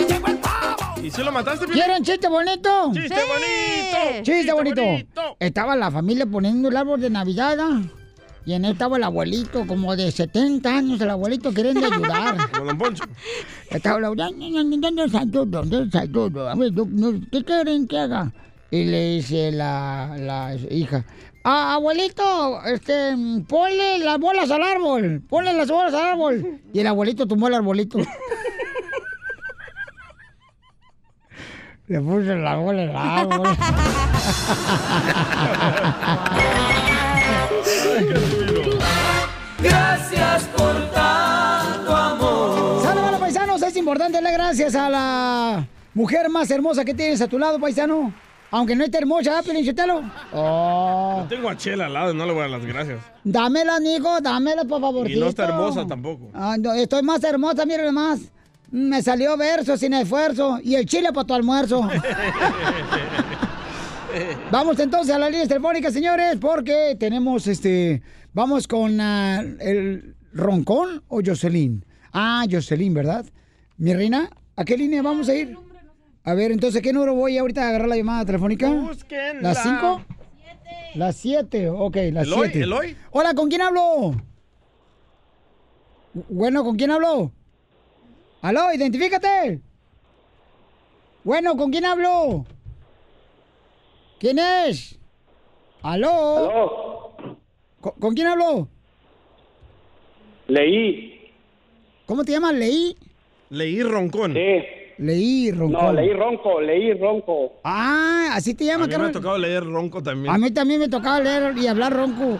¡Llegó el pavo! ¿Y si lo mataste, Piolín? ¿Quieren chiste bonito? ¡Chiste bonito! Chiste bonito. Estaba la familia poniendo el árbol de Navidad. ¿ah? Y en él estaba el abuelito, como de 70 años, el abuelito queriendo ayudar. Don Poncho. Estaba la saludo, saludo. A ver, ¿qué quieren que haga? Y le dice la, la hija, ah, abuelito, este, ponle las bolas al árbol, ponle las bolas al árbol. Y el abuelito tomó el arbolito. Le puse la bola el árbol. Es importante darle gracias a la mujer más hermosa que tienes a tu lado, paisano. Aunque no esté hermosa, ¿eh, Pilinchotelo? Oh. Yo tengo a Chela al lado y no le voy a dar las gracias. Dámela, amigo, dámela, por favor. Y no está hermosa tampoco. Ah, no, estoy más hermosa, mire más. Me salió verso sin esfuerzo. Y el chile para tu almuerzo. Vamos entonces a las líneas telefónicas, señores, porque tenemos este. Vamos con ah, el Roncón o Jocelyn. Ah, Jocelyn, ¿verdad? Mi reina, ¿a qué línea vamos a ir? A ver, entonces, ¿qué número voy ahorita a agarrar la llamada telefónica? Búsquenla. ¿Las cinco? Las siete, ok, las ¿Eloy? siete. ¿Eloy? Hola, ¿con quién hablo? Bueno, ¿con quién hablo? Aló, identifícate. Bueno, ¿con quién hablo? ¿Quién es? ¿Aló? ¿Con, con quién hablo? Leí. ¿Cómo te llamas? ¿Leí? Leí Roncón. Sí. Leí, Roncón. No, leí ronco, leí ronco. Ah, así te A llamas, mí me ha tocado leer Ronco también. A mí también me tocaba leer y hablar ronco.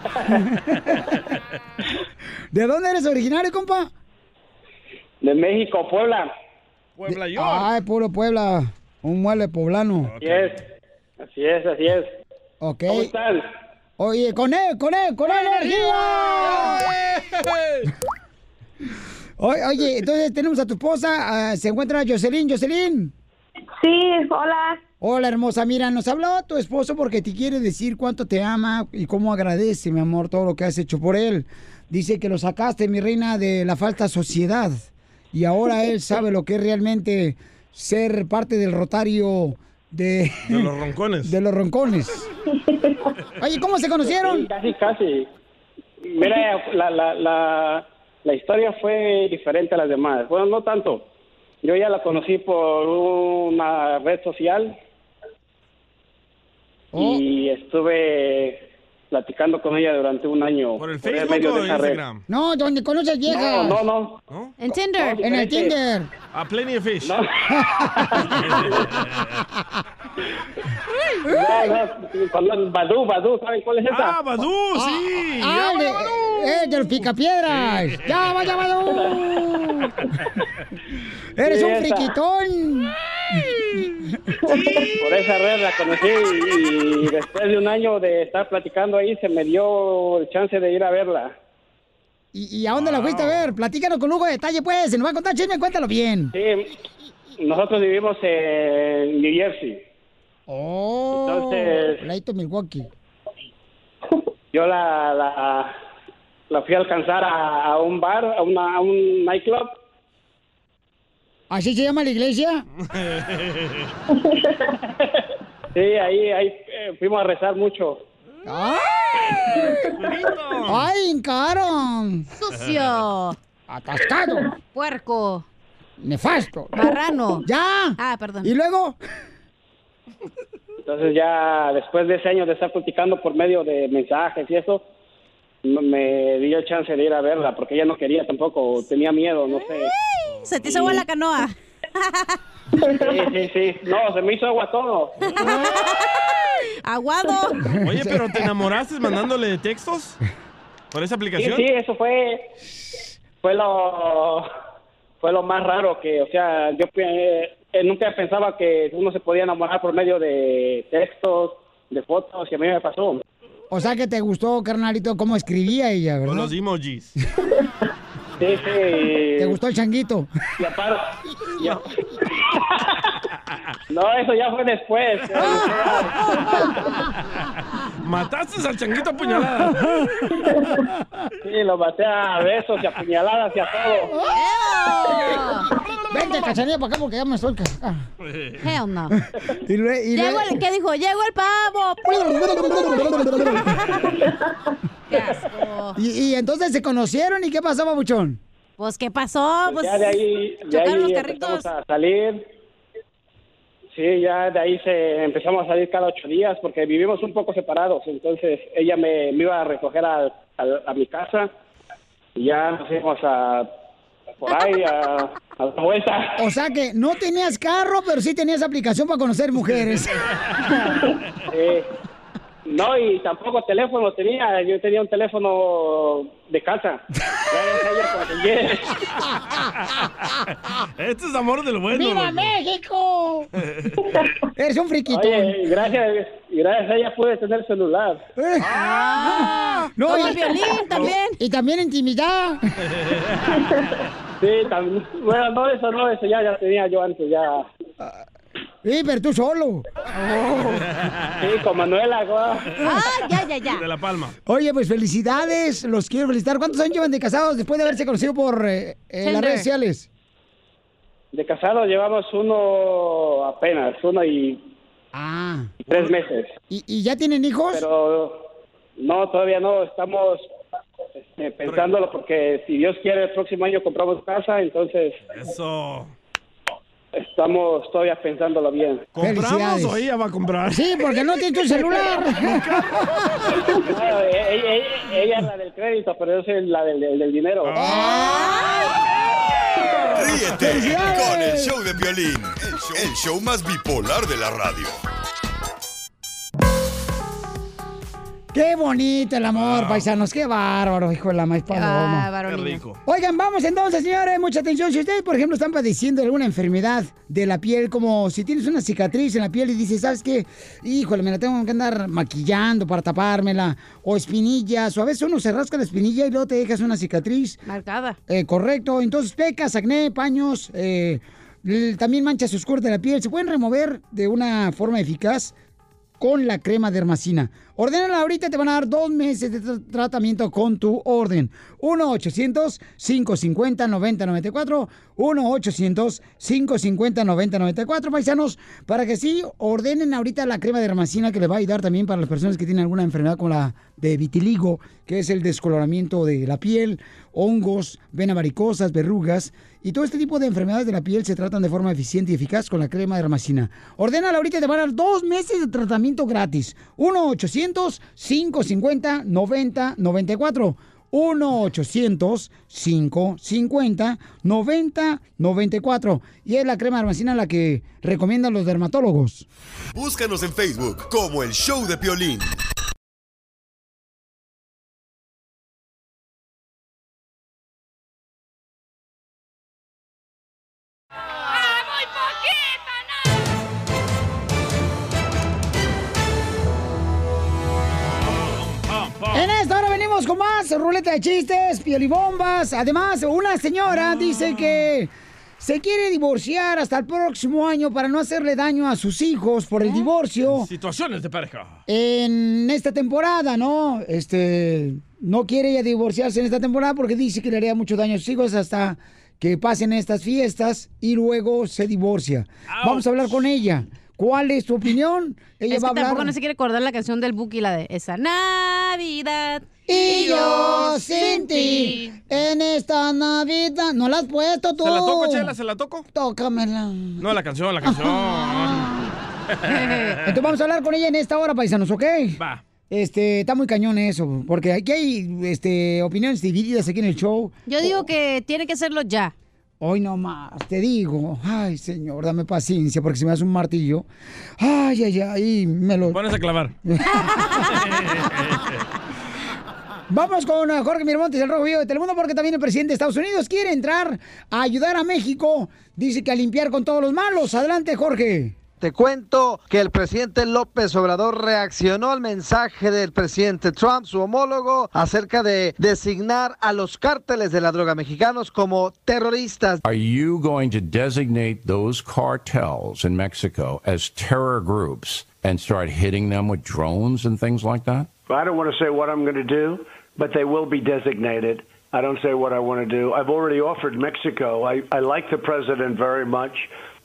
¿De dónde eres originario, compa? De México, Puebla. Puebla yo. Ay, puro Puebla. Un mueble poblano. Así es. Así es, así es. Ok. ¿Cómo están? Oye, con él, con él, con él, energía. Oye, oye, entonces tenemos a tu esposa, ah, se encuentra Jocelyn. Jocelyn. Sí, hola. Hola, hermosa. Mira, nos habló tu esposo porque te quiere decir cuánto te ama y cómo agradece, mi amor, todo lo que has hecho por él. Dice que lo sacaste, mi reina, de la falta sociedad. Y ahora él sabe lo que es realmente ser parte del rotario de... De los roncones. De los roncones. Oye, ¿cómo se conocieron? Sí, casi, casi. Mira, la, la, la, la historia fue diferente a las demás. Bueno, no tanto. Yo ya la conocí por una red social y estuve platicando con ella durante un año. ¿Por el Facebook medio o de red. Instagram? No, donde conoces viejas. No, no, no. En Tinder. En el Tinder. A Plenty of Fish. No, no, con Badu, Badu, ¿saben cuál es esa? Ah, Badoo, sí. Ah, de, vaya, Badoo. eh, de los picapiedras. Ya, vaya, Badoo. Eres Sí, un friquitón. Por esa red la conocí y, y después de un año de estar platicando ahí se me dio el chance de ir a verla. ¿Y, y a dónde la fuiste a ver? Platícanos con lujo de detalle, pues. Se nos va a contar chisme, cuéntalo bien. Sí, nosotros vivimos en New Jersey. Oh, Entonces- Ladito de Milwaukee. Yo la, la, la fui a alcanzar a, a un bar, a, una, a un nightclub. ¿Así se llama la iglesia? Sí, ahí, ahí eh, fuimos a rezar mucho. ¡Ay! ¡Ay, encaron! Sucio. Atascado. Puerco. Nefasto. Marrano. ¡Ya! Ah, perdón. ¿Y luego? Entonces ya después de ese año de estar platicando por medio de mensajes y eso, me dio el chance de ir a verla porque ella no quería tampoco, tenía miedo, no sé. Se te hizo agua la canoa. Sí, sí, sí. No, se me hizo agua todo. Aguado. Oye, pero ¿te enamoraste mandándole textos? ¿Por esa Sí, aplicación? sí, eso fue fue lo fue lo más raro que, o sea, yo eh, eh, nunca pensaba que uno se podía enamorar por medio de textos, de fotos, y a mí me pasó. O sea que te gustó, carnalito, cómo escribía ella, ¿verdad? Con los emojis. Sí. ¿Te gustó el changuito? Y aparte, No, eso ya fue después. Mataste al changuito a puñalada. Sí, lo maté a besos y a puñaladas y a todo. Vente, cachanilla, para acá porque ya me estoy... ca- ah. Hell no. Y el, ¿Qué dijo? Llegó el pavo. Qué asco. Y, y entonces se conocieron y qué pasó, babuchón. Pues, ¿qué pasó? Pues, ya de ahí, de chocaron los ahí carritos. empezamos a salir. Sí, ya de ahí se empezamos a salir cada ocho días porque vivimos un poco separados. Entonces ella me, me iba a recoger al- a mi casa y ya nos íbamos a, por ahí a, a la vuelta. O sea que no tenías carro, pero sí tenías aplicación para conocer mujeres. Eh, no, y tampoco teléfono tenía. Yo tenía un teléfono de casa. Gracias a ella conseguí. Este es amor del bueno. ¡Viva loco. México! Eres un friquito. Oye, gracias, gracias a ella pude tener celular. Ah, no, Como y- el violín también. Y también intimidad. Sí, también. Bueno, no, eso no, eso ya, ya tenía yo antes, ya. Sí, pero tú solo. Sí, con Manuela. Ah, ya, ya, ya. De La Palma. Oye, pues felicidades, los quiero felicitar. ¿Cuántos años llevan de casados después de haberse conocido por eh, eh, las redes sociales? De casado llevamos uno apenas, uno y, Ah. y tres meses. ¿Y, y ya tienen hijos? Pero no, todavía no, estamos este, pensándolo porque si Dios quiere el próximo año compramos casa, entonces Eso. Estamos todavía pensándolo bien. ¿Compramos o ella va a comprar? Sí, porque no tienes tu celular. No, ella, es la del crédito, pero yo soy la del, del- del dinero. Ríete con el show de el show, el show más bipolar de la radio. Qué bonito el amor, paisanos. Qué bárbaro, hijo de la maíz paloma. bárbaro, Qué rico. Oigan, vamos entonces, señores, mucha atención. Si ustedes, por ejemplo, están padeciendo de alguna enfermedad de la piel, como si tienes una cicatriz en la piel y dices, ¿sabes qué? Híjole, me la tengo que andar maquillando para tapármela, o espinillas, o a veces uno se rasca la espinilla y luego te dejas una cicatriz. Marcada. Eh, correcto, entonces pecas, acné, paños, eh, también manchas oscuras de la piel, se pueden remover de una forma eficaz con la crema dermacina. Ordénala ahorita, te van a dar dos meses de tra- tratamiento con tu orden. 1-800-550-9094. 1-800-550-9094, paisanos, para que sí ordenen ahorita la crema dermacina que le va a ayudar también para las personas que tienen alguna enfermedad como la de vitiligo, que es el descoloramiento de la piel, hongos, venas varicosas, verrugas. Y todo este tipo de enfermedades de la piel se tratan de forma eficiente y eficaz con la crema dermacina. Ordénala ahorita y te van a dar dos meses de tratamiento gratis. 1-800-550-9094. 1-800-550-9094. Y es la crema dermacina la que recomiendan los dermatólogos. Búscanos en Facebook como el show de Piolín. Ruleta de chistes, piolibombas. Además, una señora dice que se quiere divorciar hasta el próximo año para no hacerle daño a sus hijos por el divorcio. Situaciones de pareja. En esta temporada, ¿no? Este, no quiere ella divorciarse en esta temporada porque dice que le haría mucho daño a sus hijos hasta que pasen estas fiestas y luego se divorcia. Vamos a hablar con ella. ¿Cuál es tu opinión? Ella Es va a que hablar. tampoco no se quiere acordar la canción del Buki, la de esa Navidad. Y yo sin ti en esta Navidad. ¿No la has puesto tú? ¿Se la toco, Chela? ¿Se la toco? Tócamela. No, la canción, la canción. Entonces vamos a hablar con ella en esta hora, paisanos, ¿ok? Va. Este, está muy cañón eso, porque aquí hay este, opiniones divididas aquí en el show. Yo digo que tiene que hacerlo ya. Hoy no más, te digo. Ay, señor, dame paciencia, porque si me hace un martillo. Ay, ay, ay, me lo... Pones a clavar. Vamos con Jorge Miramontes, el Rojo Vivo de Telemundo, porque también el presidente de Estados Unidos quiere entrar a ayudar a México. Dice que a limpiar con todos los malos. Adelante, Jorge. Te cuento que el presidente López Obrador reaccionó al mensaje del presidente Trump, su homólogo, acerca de designar a los cárteles de la droga mexicanos como terroristas. Are you going to designate those cartels in Mexico as terror groups and start hitting them with drones and things like that? I don't want to say what I'm going to do, but they will be designated. I don't say what I want to do. I've already offered Mexico. I, I like the president very much,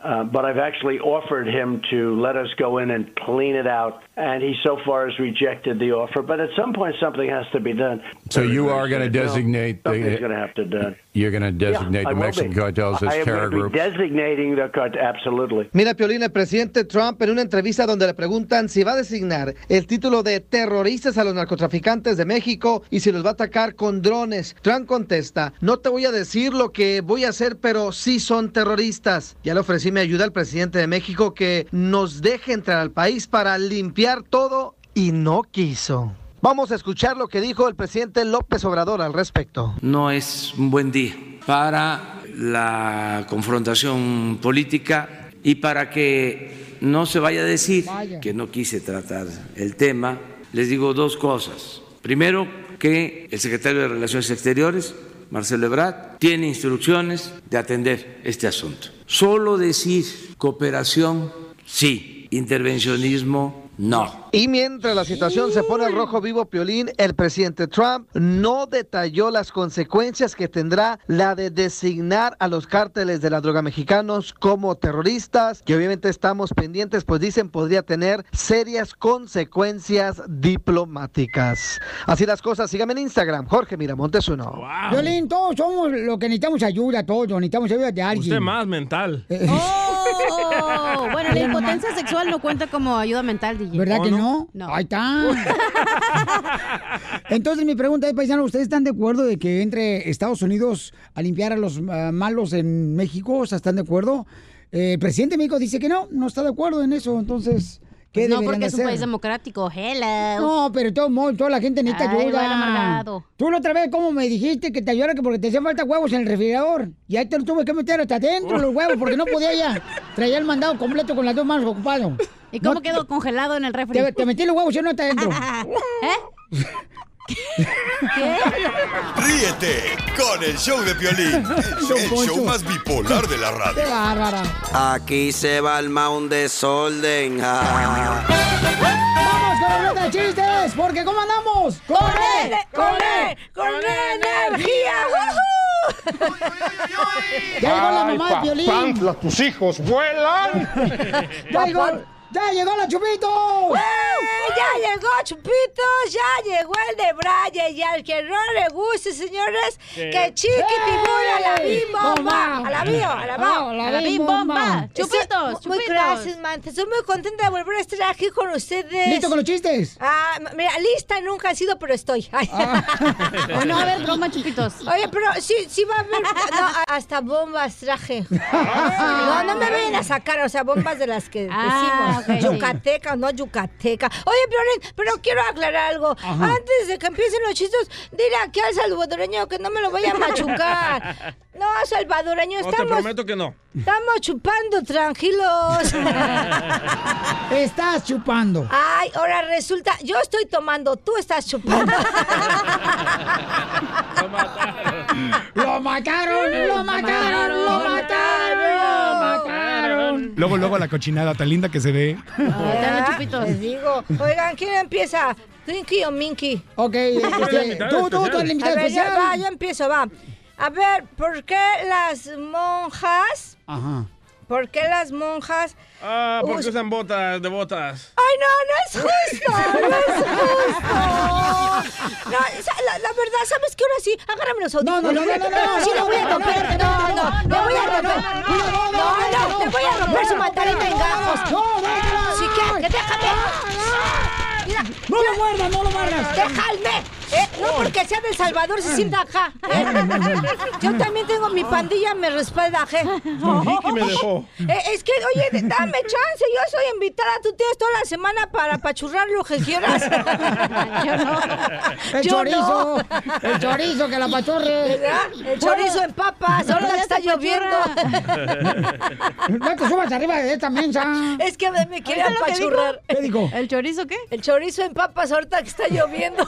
Uh, but I've actually offered him to let us go in and clean it out, and he so far has rejected the offer. But at some point, something has to be done. So you are going to No, designate something's the going to have to done. You're going to designate the Mexican cartels I as am terror going to be groups. designating the cartel. Absolutely. Mira, Piolín, el presidente Trump en una entrevista donde le preguntan si va a designar el título de terroristas a los narcotraficantes de México y si los va a atacar con drones. Trump contesta, no te voy a decir lo que voy a hacer, pero sí son terroristas. Ya le ofrecí mi ayuda al presidente de México que nos deje entrar al país para limpiar todo y no quiso. Vamos a escuchar lo que dijo el presidente López Obrador al respecto. No es un buen día para la confrontación política y para que no se vaya a decir que no quise tratar el tema. Les digo dos cosas. Primero, que el secretario de Relaciones Exteriores, Marcelo Ebrard, tiene instrucciones de atender este asunto. Solo decir cooperación, sí. Intervencionismo, no. Y mientras la situación se pone al rojo vivo, Piolín, el presidente Trump no detalló las consecuencias que tendrá la de designar a los cárteles de la droga mexicanos como terroristas, que obviamente estamos pendientes, pues dicen podría tener serias consecuencias diplomáticas. Así las cosas, síganme en Instagram, Jorge Miramontes uno. Violín, todos somos lo que necesitamos ayuda, todos, necesitamos ayuda de alguien. Usted más mental. Oh, bueno, la impotencia sexual no cuenta como ayuda mental, DJ. ¿Verdad que no? No. Ahí está. Entonces mi pregunta es, paisano, ¿ustedes están de acuerdo de que entre Estados Unidos a limpiar a los ah, malos en México? O sea, ¿están de acuerdo? Eh, el presidente de México dice que no, no está de acuerdo en eso. Entonces, ¿qué Pues no, porque es un hacer? país democrático. Hello. No, pero modos, toda la gente necesita Ay, ayuda. Tú la otra vez, ¿cómo me dijiste que te ayudara que porque te hacían falta huevos en el refrigerador? Y ahí te los tuve que meter hasta adentro los huevos porque no podía ya. Traía el mandado completo con las dos manos ocupado. ¿Y cómo No- quedó congelado en el refri? Te, te metí los huevos y no está adentro. ¿Eh? con el show de Piolín, el show más bipolar de la radio. ¡Qué bárbara! Aquí se va el un desorden. ah. ¡Vamos con la de chistes! Porque ¿cómo andamos? ¡Con él! ¡Con él! ¡Con energía! Ya llegó la mamá de Piolín. tus hijos vuelan. ¡Ya llegó, ya llegó la Chupito! Ya llegó Chupitos, ya llegó el de Braille y al que no le guste, señores, ¿Qué? que chiquitibula a la bim bomba, Bomba. a la bio, a la bao, Ah, la bim bomba. Estoy Chupitos, Muy chupitos. gracias, man. Estoy muy contenta de volver a estar aquí con ustedes. ¿Listo con los chistes? Ah, mira, lista nunca he sido, pero estoy. Ay. Hoy no va a haber broma, Chupitos. Oye, pero sí, sí va a haber. No, a- hasta bombas traje. No, no me vayan a sacar, o sea, bombas de las que Ah, decimos. Ok. Yucateca o no yucateca. Oye, Piolín, pero quiero aclarar algo. Ajá. Antes de que empiecen los chistes, dile aquí al salvadoreño que no me lo vaya a machucar. No, salvadoreño, No, te estamos, prometo que no. estamos chupando tranquilos. Estás chupando. Ay, ahora resulta, yo estoy tomando, tú estás chupando. ¡Lo mataron! ¡Lo mataron! ¡Lo mataron! ¡Lo mataron! Luego, luego la cochinada tan linda que se ve. Ah, Les digo. Oigan, ¿quién empieza? ¿Twinkie o Minky? Ok, este, tú, tú, tú ver, ya, especial. va, ya empiezo, va. A ver, ¿por qué las monjas? Ajá. ¿Por qué las monjas? Ah, ¿por Us- qué usan botas de botas? Ay, no, no es justo, no es justo. No, la, la verdad, ¿sabes qué? Ahora sí, agárrame los No, no, audífonos. no, no, no, no, sí, le no, voy a no, romper. no, No, no, no, no, le voy a no, romper. no, No, no, no, no, le voy a no, romper su no, mandarina en no, gajos. no, no, no, Si quieres, déjame. Mira, No lo muerdas, no lo muerdas. Déjame. Eh, no porque sea del Salvador se sienta acá. eh. Yo también tengo mi pandilla, me respalda. je. Vicky me dejó. Eh, es que, oye, dame chance, yo soy invitada, tú tienes toda la semana para pachurrar lo que quieras. Yo no. El Yo chorizo, no. el chorizo que la pachorre. ¿Verdad? El chorizo en papas, Solo ahora está lloviendo. No te subas arriba de esta mensa. Es que me, me quiere Oiga lo que apachurrar. ¿Qué dijo? ¿El chorizo qué? El chorizo en papas ahorita que está lloviendo.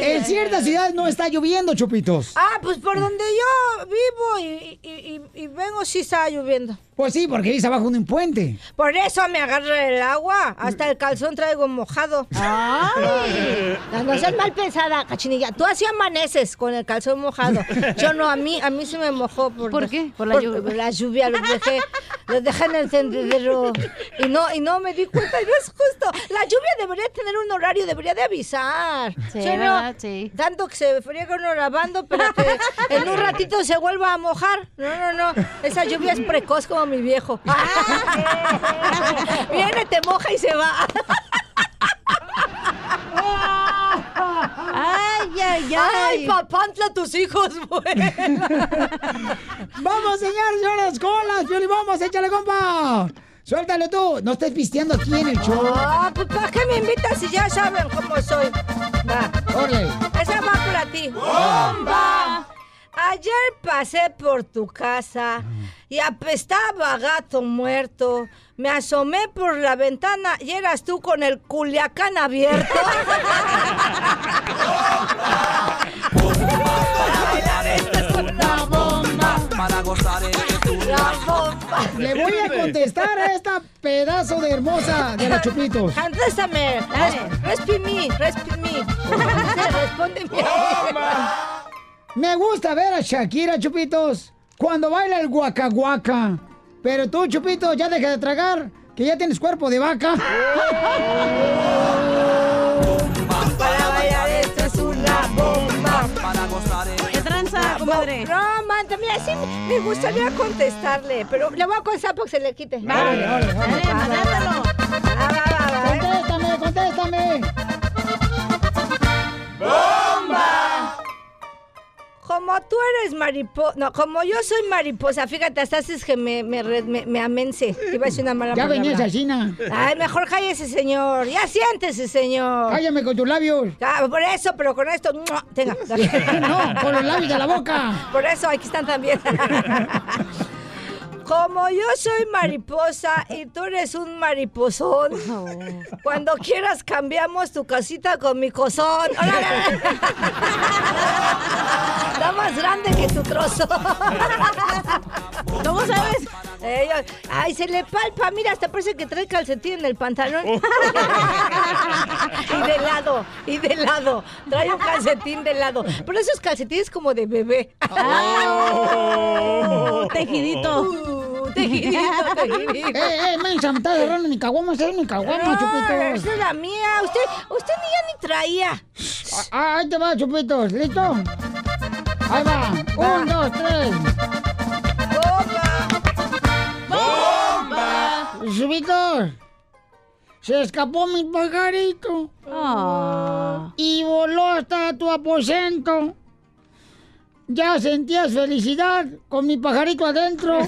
en ciertas ciudades no está lloviendo, chupitos. Ah, pues por donde yo vivo y, y- y- y vengo sí está lloviendo. Pues sí, porque vives abajo de un puente. Por eso me agarra el agua. Hasta el calzón traigo mojado. ¡Ay! No, no seas mal pensada, cachinilla. Tú así amaneces con el calzón mojado. Yo no, a mí, a mí se me mojó. ¿Por, ¿Por qué? Por la lluvia. por la lluvia. Los dejé, los dejé en el tendedero. Y no, y no me di cuenta. Y no es justo. La lluvia debería tener un horario, debería de avisar. Sí, ¿Sí o no? ¿verdad? Sí. Tanto que se friega uno lavando, pero que en un ratito se vuelva a mojar. No, no, no. Esa lluvia es precoz como mi viejo. Viene, te moja y se va. Ay, ay, ay. Ay, papantla, tus hijos, güey. Vamos, señor, señores, con las vamos, échale, compa. Suéltale tú, no estés pisteando aquí en el show. Ah, pues ¿para qué me invitas si ya saben cómo soy? Va. Órale. Esa va para ti. ¡Bomba! Ayer pasé por tu casa y apestaba a gato muerto. Me asomé por la ventana y eras tú con el culiacán abierto. Le voy a contestar a esta pedazo de hermosa de la Chupitos. Contéstame. Respimi, respimi. Respóndeme. Me gusta ver a Shakira, Chupitos, cuando baila el guacaguaca. Pero tú, Chupito, ya deja de tragar, que ya tienes cuerpo de vaca. Para bailar esto es una bomba. Para gozar ¿Qué tranza, comadre? También así me gustaría contestarle, pero le voy a contestar porque se le quite. Órale, órale, órale. Dale, mandátelo. Va, va, va, va, ¿eh? Contéstame, contéstame. Como tú eres mariposa, no, como yo soy mariposa, fíjate, hasta haces que me, me, re- me, me amense. Iba a decir una mala Ya palabra. venías China. Ay, mejor cállese, señor. Ya siéntese, señor. Cállame con tus labios. Ah, por eso, pero con esto, ¡mua! tenga. No, con los labios de la boca. Por eso, aquí están también. Como yo soy mariposa y tú eres un mariposón, cuando quieras cambiamos tu casita con mi. ¡Órale! Está más grande que tu trozo. ¿Cómo sabes? Ay, se le palpa, mira, hasta parece que trae calcetín en el pantalón. y de lado, y de lado. Trae un calcetín de lado. Pero esos calcetines como de bebé. Oh, tejidito. Uh, tejidito, tejidito. ¡Eh, eh, mensa! Me está agarrando mi caguama, es mi caguama, Ah, Chupitos. esa es la mía. Usted, usted ni ya ni traía. Ah, ahí te va, Chupitos. ¿Listo? Ahí va. Un, dos, tres. Chupitos. Se escapó mi pajarito. Ah. Y voló hasta tu aposento. Ya sentías felicidad con mi pajarito adentro.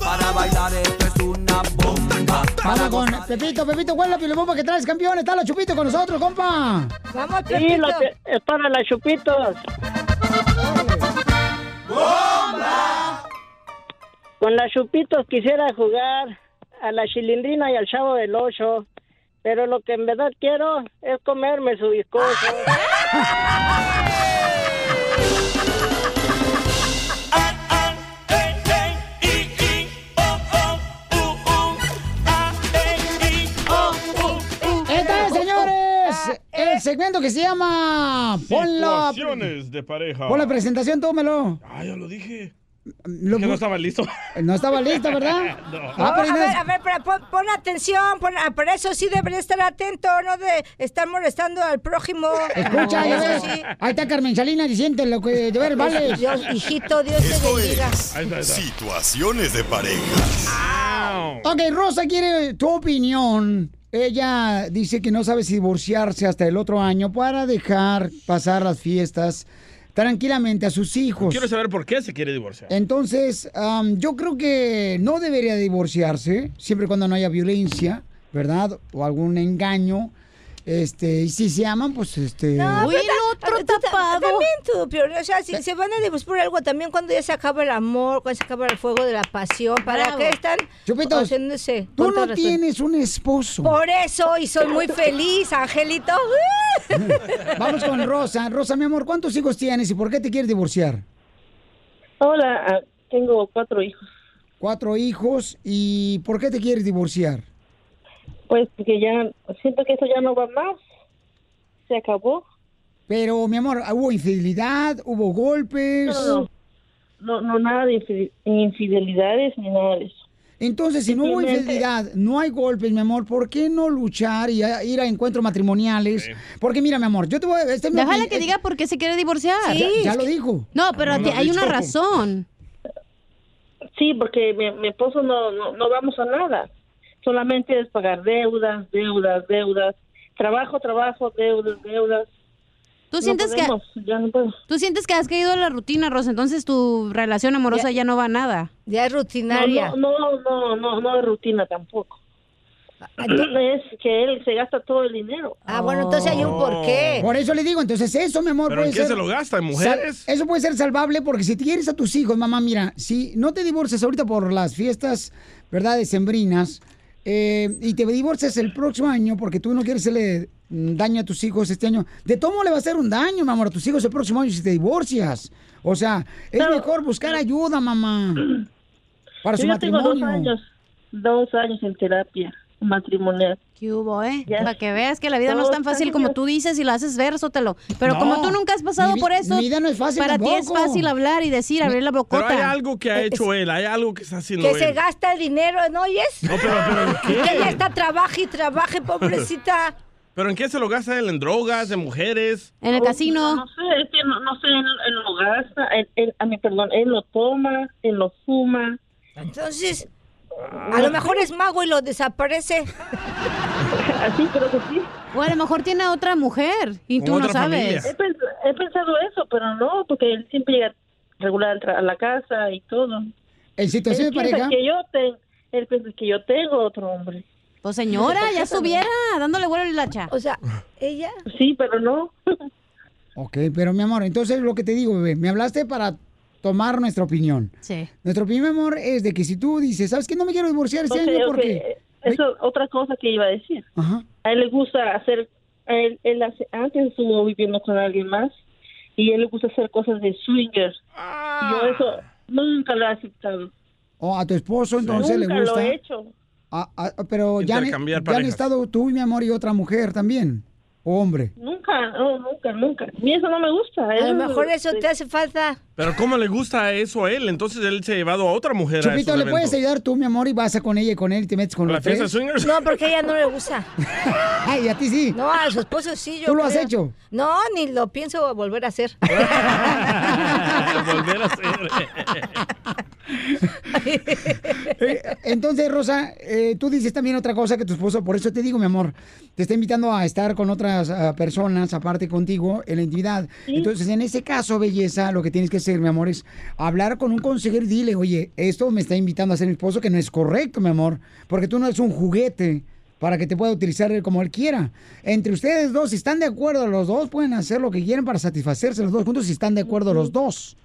Para bailar esto es una bomba. Vamos con Pepito, Pepito, ¿cuál es la pilobomba que traes, campeón? Está la Chupito con nosotros, compa. Vamos, Sí, Pepito. la es para las chupitos. Con las chupitos quisiera jugar a la chilindrina y al chavo del ocho, pero lo que en verdad quiero es comerme su bizcocho. El segmento que se llama Pon la, de pareja. pon la presentación, tómelo. Ah, ya lo dije. Lo- que no estaba listo. No estaba listo, ¿verdad? No. Ah, pero a ver, a ver, pero pon, pon atención, pon, ah, por eso sí debería estar atento, no de estar molestando al prójimo. Escucha, ya Eso ves, sí. ahí está Carmen Salinas diciendo lo que de ver vale. Dios, hijito, Dios te bendiga. es Ahí está, ahí está. Situaciones de pareja. Ok, Rosa quiere tu opinión. Ella dice que no sabe si divorciarse hasta el otro año para dejar pasar las fiestas tranquilamente a sus hijos. Quiero saber por qué se quiere divorciar. Entonces, am, yo creo que no debería divorciarse, siempre y cuando no haya violencia, ¿verdad? O algún engaño. Este, y si se aman, pues este. No, Uy, pero no, otro tú ta- tapado. También tú, Piolín. O sea, si se van a divorciar por algo, también cuando ya se acaba el amor, cuando se acaba el fuego de la pasión, ¿para Bravo. qué están Chupitos, haciéndose? Tú no tienes un esposo. Por eso, y soy muy feliz, Angelito. Vamos con Rosa. Rosa, mi amor, ¿cuántos hijos tienes y por qué te quieres divorciar? Hola, ah, tengo cuatro hijos. Cuatro hijos y ¿por qué te quieres divorciar? Pues porque ya siento que eso ya no va más. Se acabó. Pero, mi amor, ¿hubo infidelidad? ¿Hubo golpes? No, no, no, no, nada de infide- infidelidades ni nada de eso. Entonces, si no hubo infidelidad, no hay golpes, mi amor, ¿por qué no luchar y a- ir a encuentros matrimoniales? Porque mira, mi amor, yo te voy a... Este Déjala que diga por qué se quiere divorciar. Ya- ya lo dijo. No, pero No hay ha una razón. Sí, porque mi, mi esposo no, no, no vamos a nada. Solamente es pagar deudas, deudas, deudas. Trabajo, trabajo, deudas, deudas. ¿Tú No sientes podemos, ya no puedo. que tú sientes que has caído en la rutina, Rosa? Entonces tu relación amorosa ya, no va a nada. Ya es No, rutinaria. no, no, no, no, no es rutina tampoco. Es que él se gasta todo el dinero. Ah, bueno, entonces hay un porqué. Por eso le digo, entonces eso, mi amor, ¿Pero puede en qué ser... se lo gasta? ¿En mujeres? Eso puede ser salvable porque si te quieres a tus hijos, mamá, mira, si no te divorcias ahorita por las fiestas, ¿verdad?, decembrinas, eh, y te divorcias el próximo año porque tú no quieres hacerle daño a tus hijos este año, de todo le va a hacer un daño, mi amor, a tus hijos el próximo año si te divorcias. O sea, es mejor buscar ayuda, mamá, para su Yo ya tengo dos matrimonio. años, dos años en terapia matrimonial. ¿Qué hubo, eh? Ya. Para que veas que la vida no es tan fácil como tú dices y lo haces ver, Sótelo. Pero No, como tú nunca has pasado mi por eso, mi vida no es fácil para ti es fácil hablar y decir, abrir la bocota. Pero hay algo que ha hecho él, hay algo que está haciendo Que se él. gasta el dinero, ¿no oyes? No, pero, pero ¿en Que ella qué? está trabaje y trabaje, pobrecita. ¿Pero en qué se lo gasta él? ¿En drogas? ¿En mujeres? En el casino. No, no sé, es que no, no sé, él, él lo gasta, él, él- a mí, perdón, él lo toma, él lo fuma. Entonces, a lo mejor es mago y lo desaparece. Así creo que sí. O a lo mejor tiene otra mujer y tú no sabes. He, pens- he pensado eso, pero no, porque él siempre llega regular a la casa y todo. En situación él de pareja... Que yo ten- él piensa que yo tengo otro hombre. Pues señora, ya estuviera dándole vuelo a la hacha. O sea, ella... Sí, pero no. Ok, pero mi amor, entonces lo que te digo, bebé, me hablaste para tomar nuestra opinión. Sí. Nuestra opinión, amor, es de que si tú dices, ¿sabes qué? No me quiero divorciar este año porque... Eso es otra cosa que iba a decir. Ajá. A él le gusta hacer, a él, él hace- antes estuvo viviendo con alguien más y a él le gusta hacer cosas de swinger. Y yo eso nunca lo he aceptado. O a tu esposo, entonces nunca le gusta... lo he hecho. Ah, ah, pero ya han, ya han estado tú, mi amor, y otra mujer también. O hombre. Nunca, no, nunca, nunca. A mí eso no me gusta. A lo mejor eso te hace falta. ¿Pero cómo le gusta eso a él? Entonces él se ha llevado a otra mujer a Chupito, ¿le puedes ayudar tú, mi amor, y vas a con ella y con él y te metes con ¿A los la fiesta tres? swingers? No, porque a ella no le gusta. Ay, a ti sí. No, a su esposo sí, yo ¿Tú lo has hecho? No, ni lo pienso volver a hacer. Volver a hacer. Eh, Entonces, Rosa, eh, tú dices también otra cosa que tu esposo, por eso te digo, mi amor, te está invitando a estar con otras ah, personas, aparte contigo, en la intimidad. Entonces, en ese caso, belleza, lo que tienes que hacer, mi amor, es hablar con un consejero y dile, oye, esto me está invitando a ser mi esposo, que no es correcto, mi amor, porque tú no eres un juguete para que te pueda utilizar él como él quiera. Entre ustedes dos, si están de acuerdo los dos, pueden hacer lo que quieren para satisfacerse los dos juntos si están de acuerdo los dos.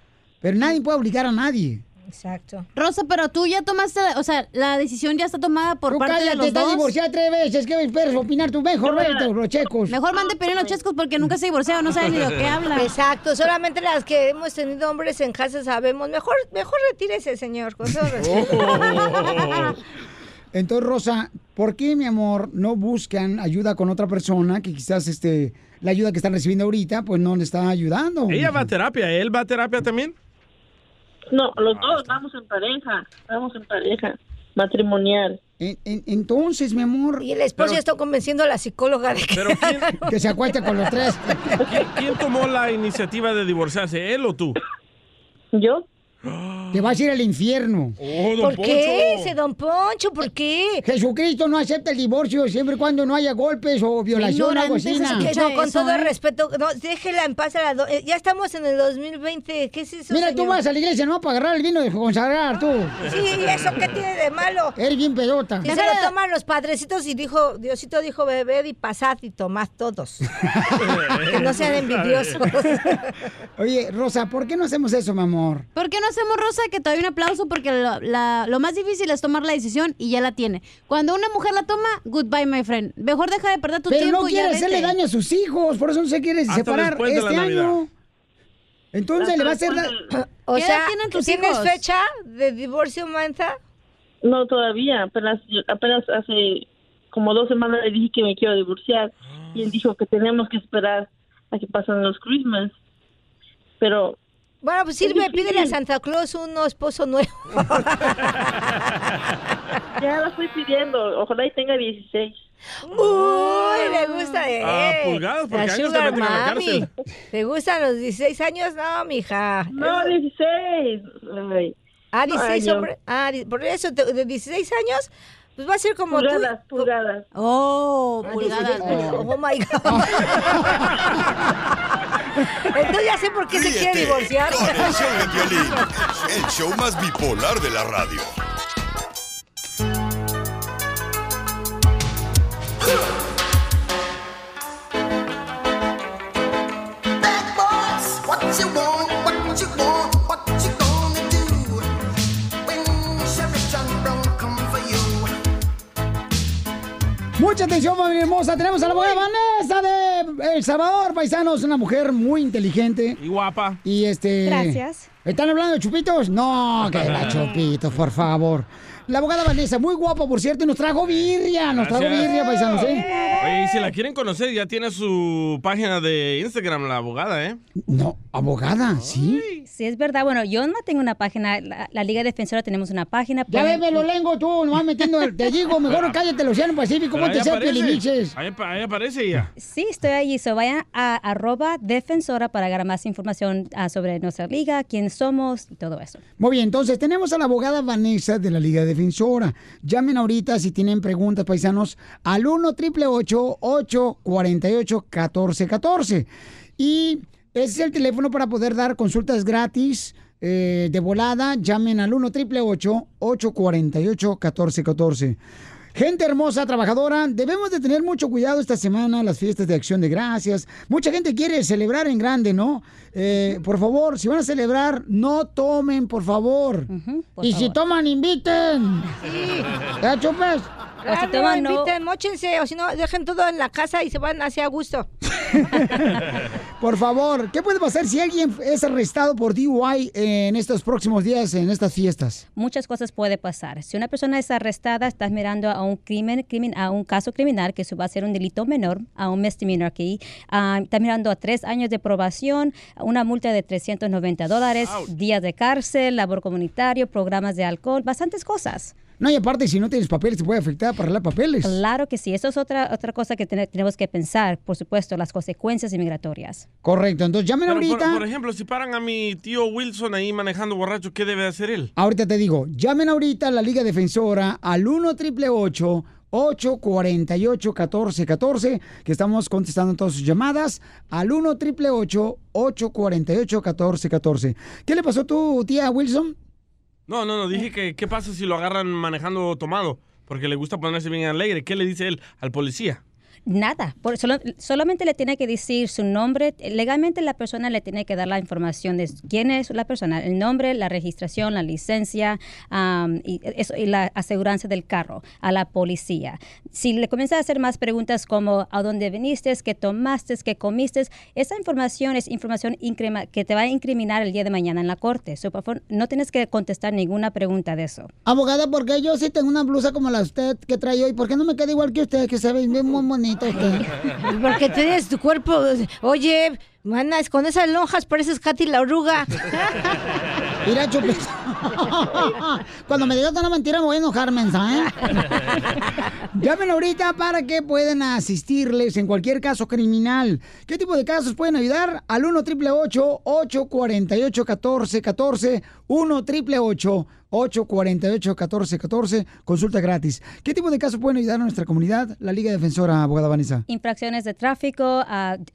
Pero nadie puede obligar a nadie. Exacto. Rosa, pero tú ya tomaste, o sea, la decisión ya está tomada por Tú parte de cállate, los estás dos. divorciada tres veces. ¿Qué esperas opinar tú? Mejor vete, los checos. Mejor mande pedir los chescos porque nunca se ha divorciado, no sabe ni de qué habla. Exacto, solamente las que hemos tenido hombres en casa sabemos. Mejor, mejor retírese, señor. Con todo respeto. Entonces, Rosa, ¿por qué, mi amor, no buscan ayuda con otra persona que quizás este la ayuda que están recibiendo ahorita, pues no le está ayudando? Ella va a terapia, ¿él va a terapia también? No, los dos vamos en pareja, vamos en pareja matrimonial. entonces, mi amor. Y el esposo Pero- ya está convenciendo a la psicóloga de que. ¿Pero quién, que se acueste con los tres. ¿quién, quién tomó la iniciativa de divorciarse, él o tú? ¿Yo? Te vas a ir al infierno. ¿Por qué ese don Poncho? ¿Por qué? Jesucristo no acepta el divorcio siempre y cuando no haya golpes o violación o algo así. No, con eso, todo el ¿eh? respeto, no, déjela en paz a la eh, Ya estamos en el 2020, ¿qué es eso, Mira, tú vas a la iglesia, ¿no? Para agarrar el vino de consagrar, tú. Sí, ¿y eso qué tiene de malo? Eres bien pedota. Que se lo toman los padrecitos y dijo, Diosito dijo, bebed y pasad y tomad todos. que no sean envidiosos. Oye, Rosa, ¿por qué no hacemos eso, mi amor? ¿Por qué no hacemos, Rosa, que te doy un aplauso? Porque lo, la- lo más difícil es tomar la decisión y ya la tiene. Cuando una mujer la toma, goodbye, my friend. Mejor deja de perder tu Pero tiempo no y ya quiere vete. hacerle daño a sus hijos, por eso no se quiere Hasta separar este Navidad. año. Entonces le va a hacer... la- O ¿Qué sea, tus ¿tienes hijos? fecha de divorcio, Manta? No, todavía. Apenas, apenas hace como dos semanas le dije que me quiero divorciar. Y él dijo que tenemos que esperar a que pasen los Christmas. Pero... Bueno, pues sirve, pídele a Santa Claus un esposo nuevo. Ya la estoy pidiendo. Ojalá y tenga 16. Uy, le gusta, eh. Ah, pulgadas, porque La años te meten a la mami. cárcel. ¿Te gustan los 16 años? No, mija. No, 16. Ay. Ah, 16, Años. hombre. Ah, por eso, de 16 años, pues va a ser como Pulgadas, tú. pulgadas. Oh, Ah, pulgadas. 16, Oh, my God. Entonces ya sé por qué se quiere divorciar. Con el show de Piolín, el show más bipolar de la radio. Mucha atención, familia hermosa. Tenemos a la abogada Vanessa de El Salvador, paisanos. Una mujer muy inteligente. Y guapa. Y este... Gracias. ¿Están hablando de chupitos? No, que la chupitos, por favor. La abogada Vanessa, muy guapa, por cierto, y nos trajo birria. Nos trajo Gracias. birria, paisanos, ¿eh? Oye, y si la quieren conocer, ya tiene su página de Instagram, la abogada, ¿eh? No, abogada, ¿sí? Sí, es verdad. Bueno, yo no tengo una página. La, la Liga Defensora tenemos una página. Ya ves, me lo lengo tú, nomás metiendo... el- Te digo, mejor cállate el Océano Pacífico, Pero cerca aparece. Piolimiches. Ahí, ahí aparece ella. Sí, estoy allí. So, vayan a arroba defensora para agarrar más información ah, sobre nuestra liga, quién somos y todo eso. Muy bien, entonces tenemos a la abogada Vanessa de la Liga Defensora. Llamen ahorita si tienen preguntas, paisanos, al 1 888 848 1414 Y ese es el teléfono para poder dar consultas gratis eh, de volada. Llamen al 1 888 848 1414 Gente hermosa, trabajadora, debemos de tener mucho cuidado esta semana, las fiestas de acción de gracias. Mucha gente quiere celebrar en grande, ¿no? Eh, por favor, si van a celebrar, no tomen, por favor. por y si toman, inviten. ¿Ya chupes? Claro, si toman, no- inviten, móchense, o si no, dejen todo en la casa y se van hacia gusto. Por favor, ¿qué puede pasar si alguien es arrestado por DUI en estos próximos días, en estas fiestas? Muchas cosas puede pasar. Si una persona es arrestada, estás mirando a un crimen, crimen a un caso criminal, que eso va a ser un delito menor, a un misdemeanor aquí. Ah, estás mirando a tres años de probación, una multa de 390 dólares, días de cárcel, labor comunitario, programas de alcohol, bastantes cosas. No, y aparte, si no tienes papeles, te puede afectar para arreglar papeles. Claro que sí, eso es otra, otra cosa que tene- tenemos que pensar, por supuesto, las consecuencias inmigratorias. Correcto, entonces llamen Pero, ahorita. por ejemplo, si paran a mi tío Wilson ahí manejando borracho, ¿qué debe hacer él? Ahorita te digo, llamen ahorita a la Liga Defensora al 1 888 848 1414 que estamos contestando todas sus llamadas al 1 888 848 1414 ¿Qué le pasó a tu tía Wilson? No, no, no, dije que qué pasa si lo agarran manejando tomado, porque le gusta ponerse bien alegre. ¿Qué le dice él al policía? Nada, por- solo- solamente le tiene que decir su nombre. Legalmente la persona le tiene que dar la información de quién es la persona, el nombre, la registración, la licencia am, y, la aseguranza del carro a la policía. Si le comienza a hacer más preguntas como a dónde viniste, qué tomaste, qué comiste, esa información es información que te va a incriminar el día de mañana en la corte. So, por favor, no tienes que contestar ninguna pregunta de eso. Abogada, porque yo sí tengo una blusa como la que trae hoy, ¿por qué no me queda igual que usted, que se ve muy Porque tienes tu cuerpo. Oye, manas, con esas lonjas pareces Katy la oruga. Mira, Chupes. Cuando me digas una mentira me voy a enojar, mensa, ¿eh? Llamen ahorita para que puedan asistirles en cualquier caso criminal. ¿Qué tipo de casos pueden ayudar? Al 1 888 848 1414 1 888 848-1414, consulta gratis. ¿Qué tipo de casos pueden ayudar a nuestra comunidad? La Liga Defensora, abogada Vanessa. Infracciones de tráfico,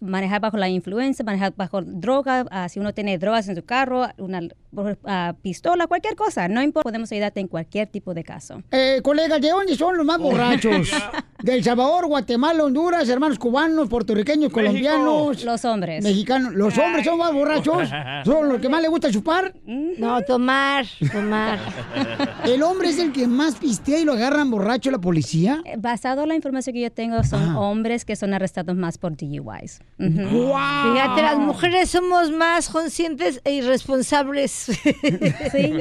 manejar bajo la influencia, manejar bajo droga, ah, si uno tiene drogas en su carro, una ah, pistola, cualquier cosa, no importa, podemos ayudarte en cualquier tipo de caso. Eh, colegas, ¿de dónde son los más borrachos? ¿Del Salvador, Guatemala, Honduras, hermanos cubanos, puertorriqueños, colombianos? Los hombres. Mexicanos. ¿Los hombres son más borrachos? ¿Son los que más les gusta chupar? No, tomar, tomar. ¿El hombre es el que más pistea y lo agarran borracho la policía? Eh, Basado en la información que yo tengo, son hombres que son arrestados más por DUIs. Ujú. Fíjate, las mujeres somos más conscientes e irresponsables. Sí,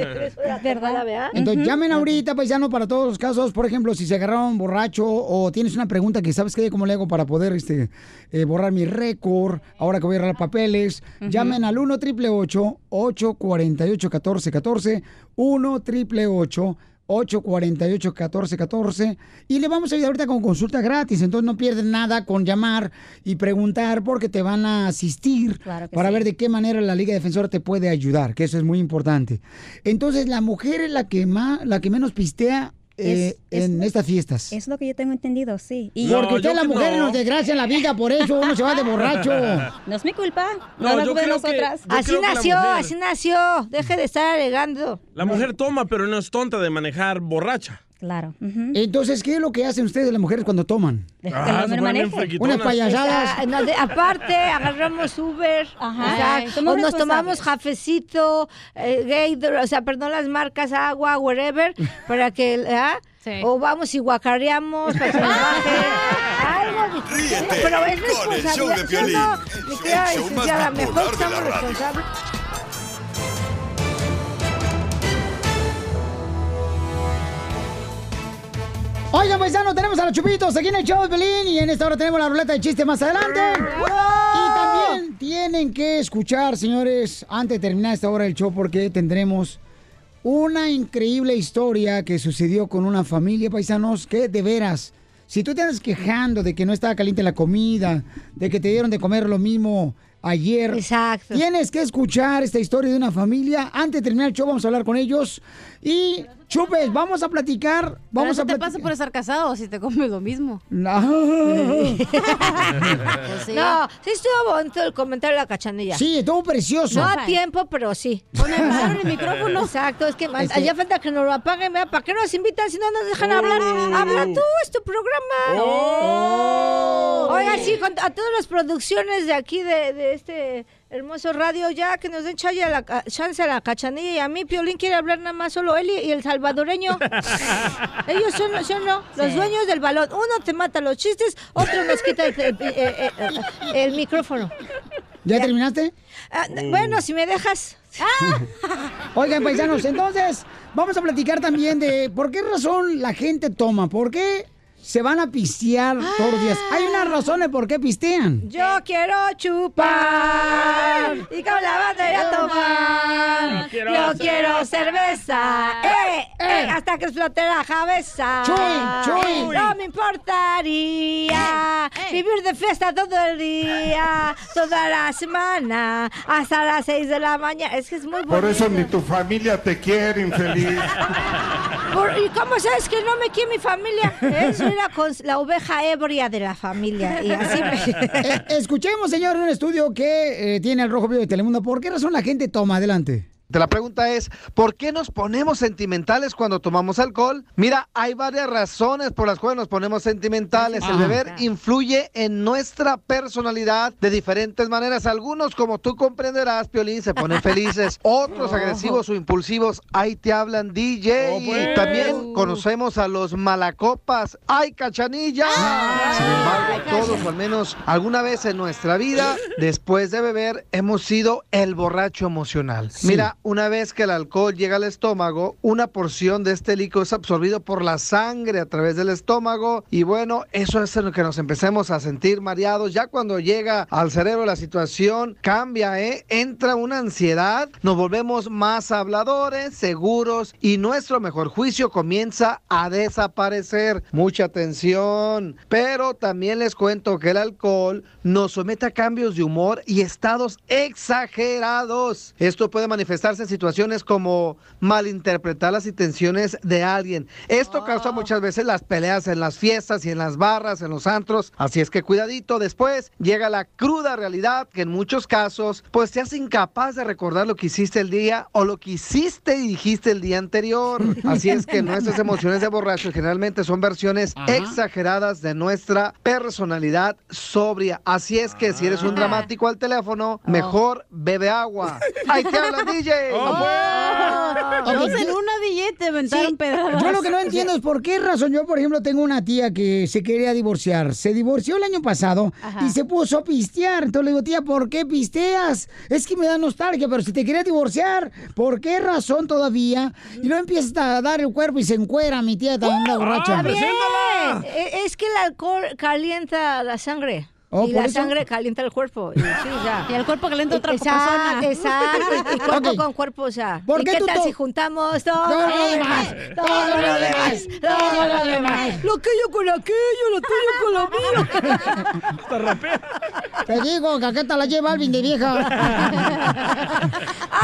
¿verdad? Entonces llamen ahorita, paisano, para todos los casos. Por ejemplo, si se agarraron borracho o tienes una pregunta que sabes qué, cómo le hago para poder este, eh, borrar mi récord, ahora que voy a agarrar papeles, llamen al 1 888 848 1414 1 888 848-1414 y le vamos a ayudar ahorita con consulta gratis, entonces no pierden nada con llamar y preguntar porque te van a asistir Claro para sí. ver de qué manera la Liga Defensora te puede ayudar, que eso es muy importante. Entonces, la mujer es la que más, la que menos pistea eh, Es- en estas fiestas. Es lo que yo tengo entendido, sí. Porque usted, la mujer, nos desgracia en la vida, por eso uno se va de borracho. No es mi culpa. No, No, la yo creo que- nosotras. yo Así creo que la nació, mujer- así nació. Deje de estar alegando. La mujer toma, pero no es tonta de manejar borracha. Claro. Entonces, ¿qué es lo que hacen ustedes las mujeres cuando toman? Ah. Unas payasadas. De- aparte, agarramos Uber, Ajá. o sea, o nos tomamos cafecito, eh, Gatorade, o sea, perdón las marcas, agua, whatever, para que, ¿ah? O vamos y guacareamos para que nos baje. Algo Ríete Pero es con el show de responsabilidad, ¿sí Piolín, no? el Mi show- querida el show más licenciada, bipolar mejor radio. responsables. Oigan, paisano, tenemos a los chupitos aquí en el show de Pelín y en esta hora tenemos la ruleta de chiste más adelante. Y también tienen que escuchar, señores, antes de terminar esta hora del show, porque tendremos una increíble historia que sucedió con una familia, paisanos, que de veras, si tú te andas quejando de que no estaba caliente la comida, de que te dieron de comer lo mismo ayer, tienes que escuchar esta historia de una familia. Antes de terminar el show, vamos a hablar con ellos. Y, chupes, vamos a platicar. Pero Vamos eso a te pasa por estar casado si te comes lo mismo. No. No, sí estuvo bonito el comentario de la cachanilla. Sí, estuvo precioso. No a tiempo, pero sí. apagaron el micrófono. Exacto, es que Es que- allá falta que nos lo apaguen, ¿verdad? ¿Para qué nos invitan si no nos dejan hablar? Habla tú, es tu programa. Oh. Oiga, sí, a todas las producciones de aquí de, de este hermoso radio, ya que nos den chance a la, chance a la cachanilla y a mí, Piolín quiere hablar nada más solo él y, y el salvadoreño. Ellos son, son no, los Sí. dueños del balón. Uno te mata los chistes, otro nos quita el, el- el- el- el micrófono. ¿Ya terminaste? Ah, Bueno, si me dejas. Oigan, paisanos, entonces vamos a platicar también de por qué razón la gente toma, por qué se van a pistear todos los días. Hay una razón de por qué pistean. Yo quiero chupar y con la batería tomar. Yo quiero Yo quiero cerveza. Eh, eh, Eh. hasta que explote la cabeza. Chuy, chuy. No me importaría vivir de fiesta todo el día, toda la semana, hasta las 6 de la mañana. Es que es muy bonito. Por eso ni tu familia te quiere, infeliz. ¿Y cómo sabes que no me quiere mi familia? Eh, La oveja ebria de la familia. Y así me... Eh, escuchemos, señor, un estudio que eh, tiene el Rojo Vivo de Telemundo. ¿Por qué razón la gente toma? Adelante. La pregunta es, ¿por qué nos ponemos sentimentales cuando tomamos alcohol? Mira, hay varias razones por las cuales nos ponemos sentimentales. El Ajá. beber influye en nuestra personalidad de diferentes maneras. Algunos, como tú comprenderás, Piolín, se ponen felices. Otros agresivos o impulsivos, ahí te hablan DJ. Y también conocemos a los malacopas. ¡Ay, cachanilla! Sin embargo, todos, o al menos alguna vez en nuestra vida, después de beber, hemos sido el borracho emocional. Mira, una vez que el alcohol llega al estómago, una porción de este líquido es absorbido por la sangre a través del estómago y bueno, eso es en lo que nos empecemos a sentir mareados. Ya cuando llega al cerebro la situación cambia, ¿eh? Entra una ansiedad, nos volvemos más habladores, seguros y nuestro mejor juicio comienza a desaparecer. Mucha atención. Pero también les cuento que el alcohol nos somete a cambios de humor y estados exagerados. Esto puede manifestarse en situaciones como malinterpretar las intenciones de alguien. Esto causa muchas veces las peleas en las fiestas y en las barras, en los antros. Así es que cuidadito. Después llega la cruda realidad que en muchos casos pues te hace incapaz de recordar lo que hiciste el día o lo que hiciste y dijiste el día anterior. Así es que nuestras emociones de borracho generalmente son versiones Ajá. exageradas de nuestra personalidad sobria. Así es que si eres un dramático al teléfono, mejor bebe agua. ¡Ahí te hablan, DJ! Dos en una DJ te aventaron pedradas. Yo lo que no entiendo es por qué razón. Yo, por ejemplo, tengo una tía que se quería divorciar. Se divorció el año pasado y se puso a pistear. Entonces le digo, tía, ¿por qué pisteas? Es que me da nostalgia, pero si te quería divorciar, ¿por qué razón todavía? Y luego empiezas a dar el cuerpo y se encuera mi tía también la borracha. Bien. E- Es que el alcohol calienta la sangre. Oh, y ¿por la eso? sangre calienta el cuerpo. Y, sí, o sea. Y el cuerpo calienta otra persona. Exacto. Y cuerpo Ok. con cuerpo, o sea. ¿Por ¿Y qué qué tú tal si juntamos todo, Todo lo lo demás, demás? todo lo demás, Todo lo demás. Lo que yo con aquello, lo tuyo con lo mío. Te digo, caqueta la lleva Alvin de vieja.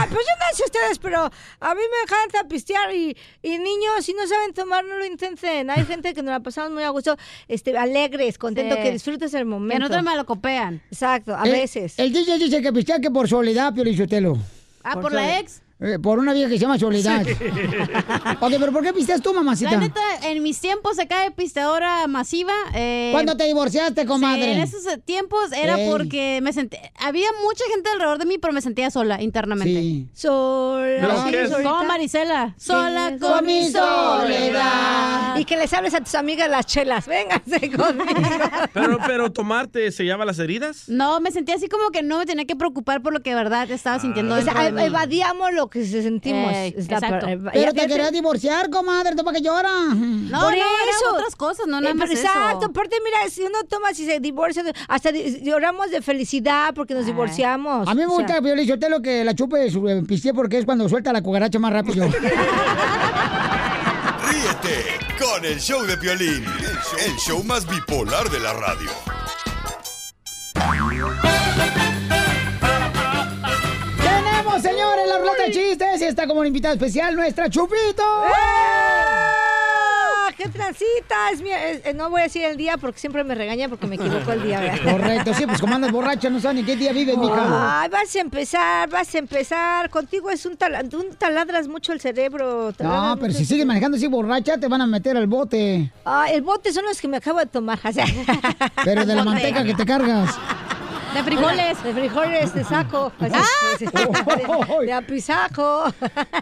Ah, pues yo no sé ustedes, pero a mí me encanta pistear y, y niños, si no saben tomar, no lo intenten. Hay gente que nos la pasamos muy a gusto, este, alegres, contentos, Sí. que disfrutes el momento. Que no te malacopean. Exacto, a El- veces. El DJ dice que pistea que por soledad, Pio. Ah, ¿por la ex? Eh, por una vieja que se llama Soledad. ok, pero ¿por qué pisteas tú, mamacita? La neta, en mis tiempos acá de pisteadora masiva. Eh, ¿Cuándo te divorciaste, comadre? sí, en esos tiempos era Ey. porque me sentí. Había mucha gente alrededor de mí, pero me sentía sola internamente. Sí. Sola. ¿Pero ¿sí? Como Marisela. Sola Sí, con mi soledad. Y que les hables a tus amigas las chelas. Vénganse conmigo. Pero, pero tomarte sellaba las heridas. No, me sentía así como que no me tenía que preocupar por lo que de verdad estaba sintiendo. O sea, de evadíamos lo que se sentimos. Ey, Es la exacto. per- eva- Pero ya- te querías divorciar, comadre, ¿tú para qué lloras? No, Por no, eran eso. otras cosas, no nada Eh, más pero eso. Exacto, aparte mira, si uno toma, si se divorcia, hasta di- lloramos de felicidad porque nos divorciamos. A mí me O sea, gusta, Pio Lizotelo, que la chupe su eh, pistea porque es cuando suelta la cucaracha más rápido. Ríete con el show de Piolín, el show, el show más bipolar de la radio. De chistes y está como invitada especial nuestra Chupito. ¡Ah! ¡Qué transita! Es mi- es- eh, no voy a decir el día porque siempre me regaña porque me equivoco el día. ¿verdad? Correcto, sí, pues como andas borracha, no sabes ni qué día vives, mija. Ay, vas a empezar, vas a empezar. Contigo es un, tala- un taladras mucho el cerebro. No, pero si sigues manejando así borracha, te van a meter al bote. Ah, el bote son los que me acabo de tomar. o sea. Pero de la manteca que te cargas. De frijoles. De frijoles de saco. Así, así, de, de apisaco.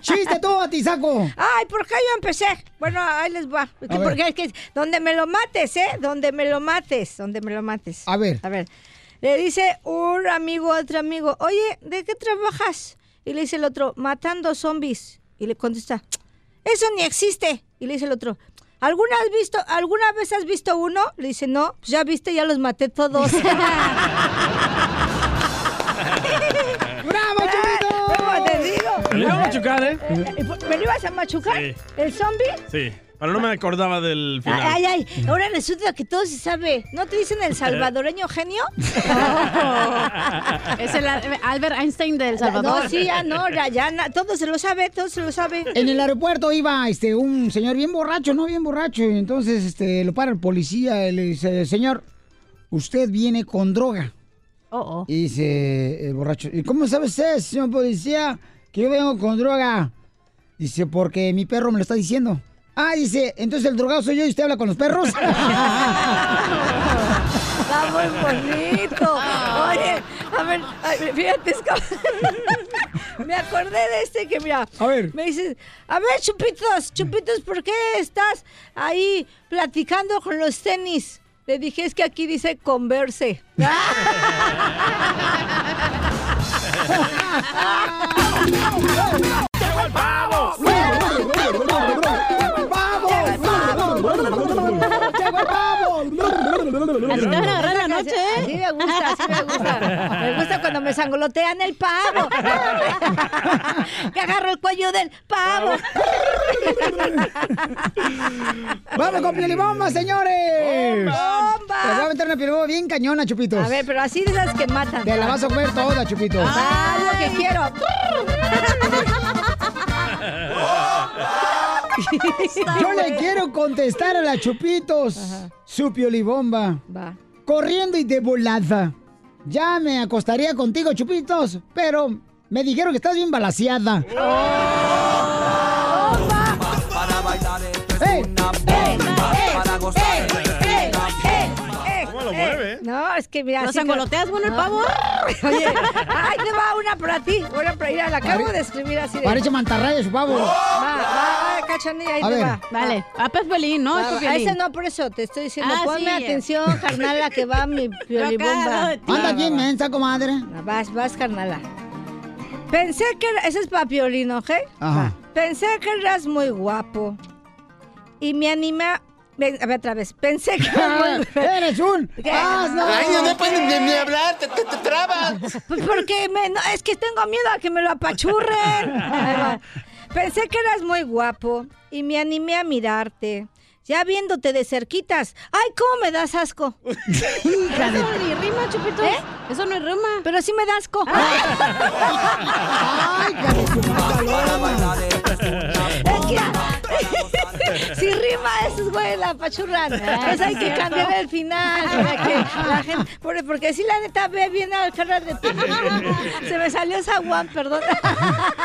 ¡Chiste tú, atizaco! Ay, ¿por qué yo empecé? Bueno, ahí les va. Porque es que donde me lo mates, ¿eh? Donde me lo mates, donde me lo mates. A ver. A ver. Le dice un amigo a otro amigo, oye, ¿de qué trabajas? Y le dice el otro, matando zombies. Y le contesta, eso ni existe. Y le dice el otro, ¿alguna, has visto, ¿alguna vez has visto uno? Le dice, no, pues ya viste, ya los maté todos. iba a machucar, ¿eh? ¿Me lo ibas a machucar? Sí. ¿El zombie? Sí. Pero no me acordaba del final. Ay, ay, ay, ahora resulta que todo se sabe. ¿No te dicen el salvadoreño genio? Es el Al- Albert Einstein de El Salvador. No, sí, ya no, ya, ya, todo se lo sabe, todo se lo sabe. En el aeropuerto iba este un señor bien borracho, no bien borracho. y Entonces este, lo para el policía y le dice, señor, usted viene con droga. Oh, oh. Y dice el borracho, ¿y cómo sabe usted, señor policía, que yo vengo con droga? Dice, porque mi perro me lo está diciendo. Ah, dice, entonces el drogado soy yo y usted habla con los perros. Está muy bonito. Oye, a ver, fíjate, es como- me acordé de este que, mira, A ver. me dices, a ver, chupitos, chupitos, ¿por qué estás ahí platicando con los tenis? Le dije, es que aquí dice converse. Llegó el pavo. Así te van a agarrar la noche, ¿eh? Así me gusta, así me gusta. Me gusta cuando me sangolotean el pavo. que agarro el cuello del pavo. Vamos con pielibomba, señores. ¡Bomba! Te voy a meter una pielibomba bien cañona, Chupitos. A ver, pero así de las que matan. Te la vas a comer toda, Chupitos. Lo que quiero. Yo le quiero contestar a la Chupitos su piolibomba. Va. Corriendo y de volada. Ya me acostaría contigo, Chupitos, pero me dijeron que estás bien balaseada. Para es que mira. ¿Lo así sangoloteas, bueno, el pavo? Oye, ahí te va una para ti. Una para ir. La acabo de escribir así de. Parece mantarraya su pavo. Va, va, cachanilla, ahí A te ver. va. Vale. Ah, pues Pelín, ¿no? Va, A ese no, por eso te estoy diciendo. Ah, Ponme sí. atención, carnala, que va mi piolibomba. Anda bien mensa, comadre. Vas, vas, carnala. Pensé que era- ese es para Piolín, ¿ok? Ajá. Pensé que eras muy guapo. Y me animé a... Ven, a ver otra vez. Pensé que muy... ¡Eres un ¿Qué? asno! Ay, no, puedes ni, ni hablar, te, te, te trabas. Pues porque me, no, es que tengo miedo a que me lo apachurren. Pensé que eras muy guapo y me animé a mirarte. Ya viéndote de cerquitas. ¡Ay, cómo me das asco! Eso ni rima, Chupitos. ¿Eh? Eso no es rima. Pero sí me das asco. ¡Ay, hija de su paloma! Es que si rima esos güey la apachurran. Pues hay que cambiar el final para que la gente. Porque, porque si la neta ve bien al cara de Se me salió esa guan, perdón.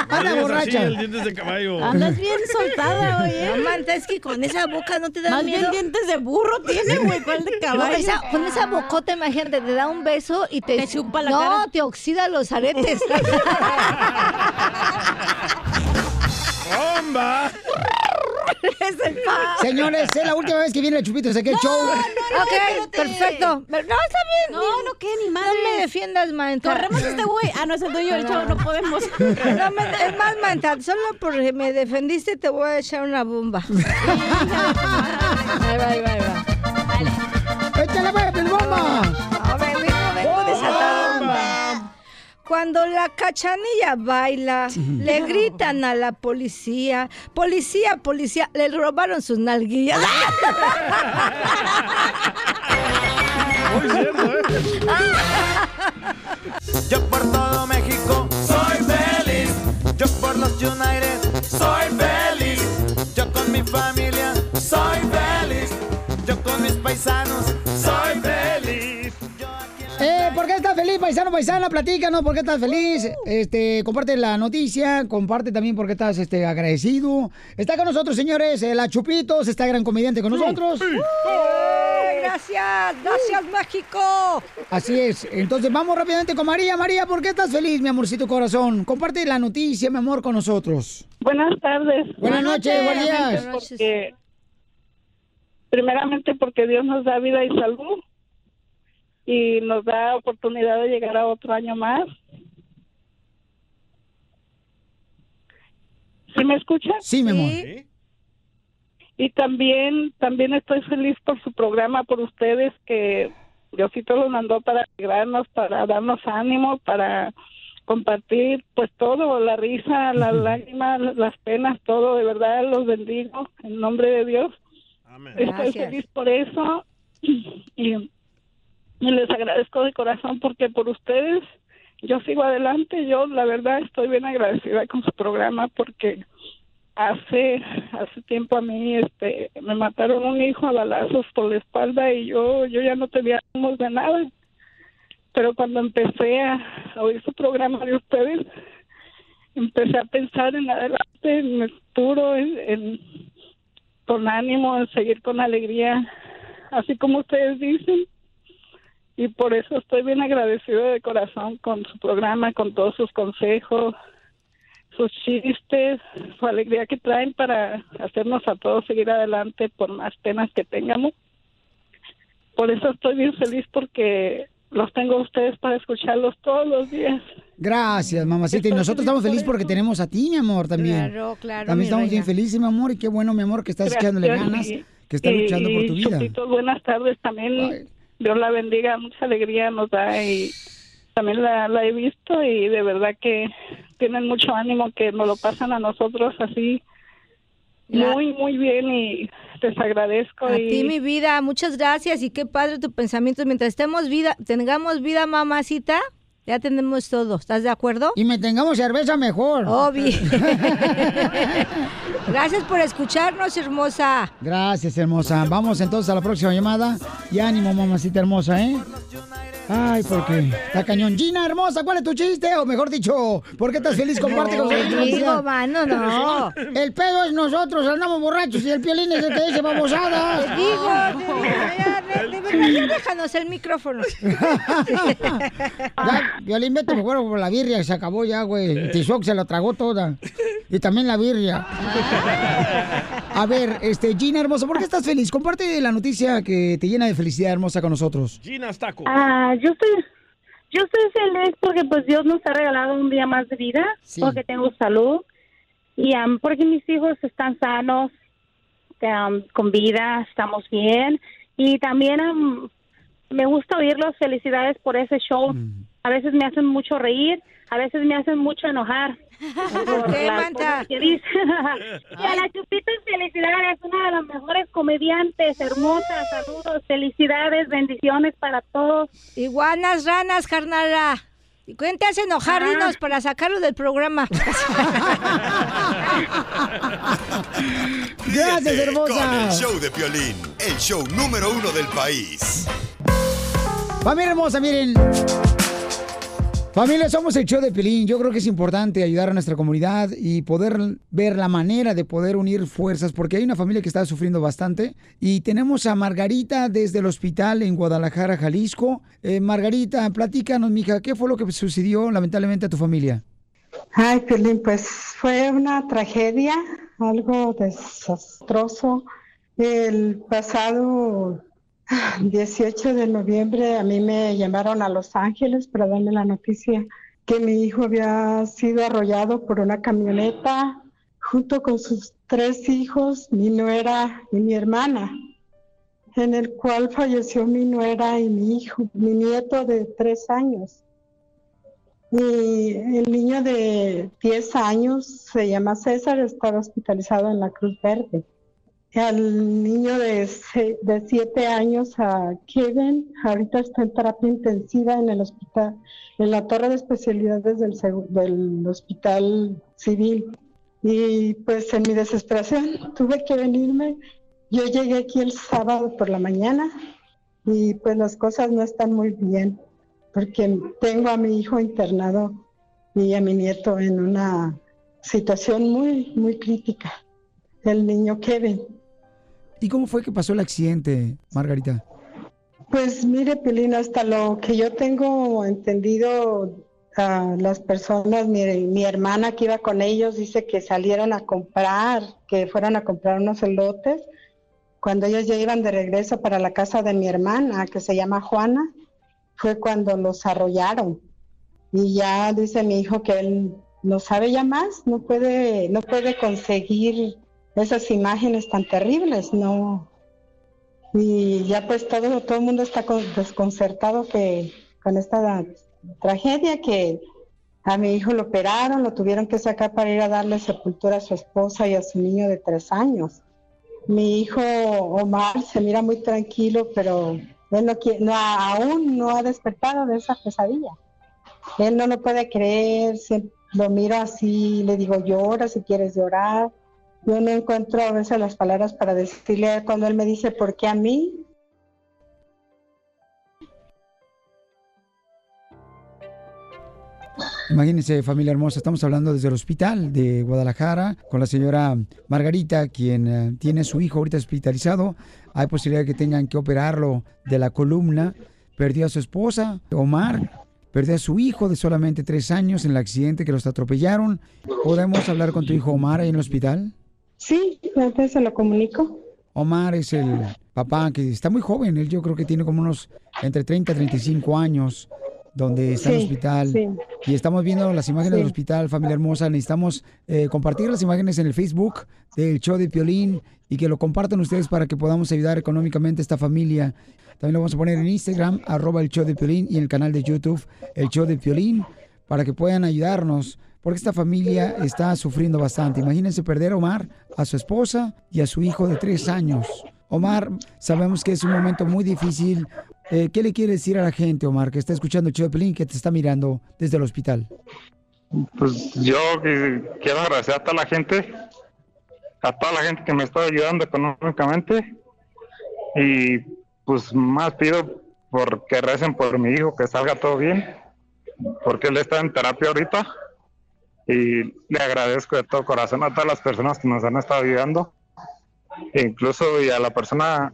Anda borracha. el dientes de caballo. Andas bien soltada, oye. No, manta, es que con esa boca no te da Más miedo. bien dientes de burro tiene, güey. ¿Cuál de No, caballo? esa- con esa bocota, imagínate, te da un beso y te, Te chupa la no, cara. te oxida los aretes. ¡Bomba! Es el pa. Señores, es la última vez que viene el Chupitos aquí el show. ok, perfecto. No, está bien. No, no, ¿qué? Ni No madre. me defiendas, manta. Corremos a este güey. Ah, no, es el dueño del show. No podemos. No, me- es más, manta, solo porque me defendiste te voy a echar una bomba. ahí va, ahí va, ahí va. ¡Échale, pues, piolibomba! Cuando la cachanilla baila, le gritan a la policía, policía, policía, le robaron sus nalguillas. Muy cierto, ¿eh? Yo por todo México soy feliz. Yo por los United soy feliz. Yo con mi familia soy feliz. Yo con mis paisanos soy feliz. ¿Por qué estás feliz, paisano, paisana? Platícanos, ¿por qué estás feliz? Este, comparte la noticia, comparte también por qué estás este, agradecido. Está con nosotros, señores, eh, la Chupitos, está gran comediante con nosotros. ¡Eh, gracias, gracias México. Así es. Entonces vamos rápidamente con María. María, ¿por qué estás feliz, mi amorcito corazón? Comparte la noticia, mi amor, con nosotros. Buenas tardes. Buenas noches, buenos días. Porque, primeramente porque Dios nos da vida y salud y nos da oportunidad de llegar a otro año más. ¿Sí me escucha? Sí, mi amor. Y también, también estoy feliz por su programa, por ustedes que Diosito los mandó para alegrarnos, para darnos ánimo, para compartir pues todo, la risa, las lágrimas, las penas, todo, de verdad los bendigo en nombre de Dios. Estoy Gracias. feliz por eso y, y les agradezco de corazón porque por ustedes yo sigo adelante. Yo la verdad estoy bien agradecida con su programa porque hace hace tiempo a mí este me mataron un hijo a balazos por la espalda y yo yo ya no tenía ánimos de nada. Pero cuando empecé a oír su programa de ustedes empecé a pensar en adelante, en el futuro, en- con ánimo, en seguir con alegría, así como ustedes dicen. Y por eso estoy bien agradecido de corazón con su programa, con todos sus consejos, sus chistes, su alegría que traen para hacernos a todos seguir adelante por más penas que tengamos. Por eso estoy bien feliz porque los tengo a ustedes para escucharlos todos los días. Gracias, mamacita. Y nosotros estamos felices porque tenemos a ti, mi amor, también. Claro, claro, También estamos bien felices, mi amor. Y qué bueno, mi amor, que estás echándole ganas, que estás y- luchando por tu y, vida. Chupitos, buenas tardes también. Dios la bendiga, mucha alegría nos da y también la, la he visto y de verdad que tienen mucho ánimo que nos lo pasan a nosotros así muy, muy bien y les agradezco. A y... ti, mi vida, muchas gracias y qué padre tu pensamiento. Mientras estemos vida, tengamos vida, mamacita, ya tenemos todo. ¿Estás de acuerdo? Y me tengamos cerveza mejor. Obvio. gracias por escucharnos, hermosa. Gracias, hermosa. Vamos entonces a la próxima llamada. Y ánimo, mamacita hermosa, ¿eh? Ay, ¿por qué? Está cañón. Gina, hermosa, ¿cuál es tu chiste? O mejor dicho, ¿por qué estás feliz? Comparte con No, nosotros. mano, no. El pedo es nosotros, andamos borrachos y el piolín es el que dice babosadas. Te digo, de, de déjanos el micrófono. Ya, Violín, vete mejor por la birria, se acabó ya, güey. Tizoc se la tragó toda. Y también la birria. A ver, este, Gina, hermosa, ¿por qué estás feliz? Comparte la noticia que te llena de felicidad, hermosa, con nosotros. Gina Taco. Ah, yo estoy, yo estoy feliz porque pues Dios nos ha regalado un día más de vida, porque tengo salud y am, porque mis hijos están sanos, am, con vida, estamos bien y también am, me gusta oírlos. Felicidades por ese show. A veces me hacen mucho reír, a veces me hacen mucho enojar. ¿Por qué, Manta? que dicen. y a la Chupita felicidades, una de las mejores comediantes, hermosas, saludos, felicidades, bendiciones para todos. Iguanas, ranas, carnala. ¿Y quién te hace enojar, Ah. dinos, para sacarlo del programa? Gracias, hermosa. Con el show de Piolín, el show número uno del país. Familia hermosa, miren. Familia, somos el show de Pelín. Yo creo que es importante ayudar a nuestra comunidad y poder ver la manera de poder unir fuerzas, porque hay una familia que está sufriendo bastante. Y tenemos a Margarita desde el hospital en Guadalajara, Jalisco. Eh, Margarita, platícanos, mija, ¿qué fue lo que sucedió lamentablemente a tu familia? Ay, Piolín, pues fue una tragedia, algo desastroso. El pasado 18 de noviembre a mí me llamaron a Los Ángeles para darme la noticia que mi hijo había sido arrollado por una camioneta junto con sus tres hijos, mi nuera y mi hermana, en el cual falleció mi nuera y mi hijo, mi nieto de tres años. Y el niño de 10 años se llama César, estaba hospitalizado en la Cruz Verde. Al niño de, de 7 años, a Kevin, ahorita está en terapia intensiva en el hospital, en la torre de especialidades del, del hospital civil. Y pues en mi desesperación tuve que venirme. Yo llegué aquí el sábado por la mañana y pues las cosas no están muy bien porque tengo a mi hijo internado y a mi nieto en una situación muy, muy crítica. El niño Kevin. ¿Y cómo fue que pasó el accidente, Margarita? Pues mire, Pelín, hasta lo que yo tengo entendido, a las personas, mi, mi hermana que iba con ellos dice que salieron a comprar, que fueron a comprar unos elotes. Cuando ellos ya iban de regreso para la casa de mi hermana, que se llama Juana, fue cuando los arrollaron. Y ya dice mi hijo que él no sabe ya más, no puede, no puede conseguir esas imágenes tan terribles, no. Y ya pues todo, todo el mundo está con- desconcertado que con esta tragedia que a mi hijo lo operaron, lo tuvieron que sacar para ir a darle sepultura a su esposa y a su niño de tres años. Mi hijo Omar se mira muy tranquilo, pero él no, quiere- no, aún no ha despertado de esa pesadilla. Él no lo puede creer, lo miro así, le digo llora si quieres llorar. Yo no encuentro a veces las palabras para decirle cuando él me dice, ¿por qué a mí? Imagínense, familia hermosa, estamos hablando desde el hospital de Guadalajara con la señora Margarita, quien eh, tiene a su hijo ahorita hospitalizado. Hay posibilidad de que tengan que operarlo de la columna. Perdió a su esposa, Omar. Perdió a su hijo de solamente tres años en el accidente que los atropellaron. ¿Podemos hablar con tu hijo Omar ahí en el hospital? Sí, entonces se lo comunico. Omar es el papá que está muy joven, él yo creo que tiene como unos entre 30 y 35 años donde está el Sí, hospital. sí. Y estamos viendo las imágenes Sí. del hospital, familia hermosa. Necesitamos eh, compartir las imágenes en el Facebook del show de Piolín y que lo compartan ustedes para que podamos ayudar económicamente a esta familia. También lo vamos a poner en Instagram, arroba el show de Piolín y en el canal de YouTube, el show de Piolín, para que puedan ayudarnos. Porque esta familia está sufriendo bastante. Imagínense perder a Omar, a su esposa y a su hijo de tres años. Omar, sabemos que es un momento muy difícil. Eh, ¿Qué le quiere decir a la gente, Omar, que está escuchando el show de Piolín, que te está mirando desde el hospital? Pues yo quiero agradecer a toda la gente, a toda la gente que me está ayudando económicamente y pues más pido por que recen por mi hijo, que salga todo bien, porque él está en terapia ahorita y le agradezco de todo corazón a todas las personas que nos han estado ayudando, incluso y a la persona,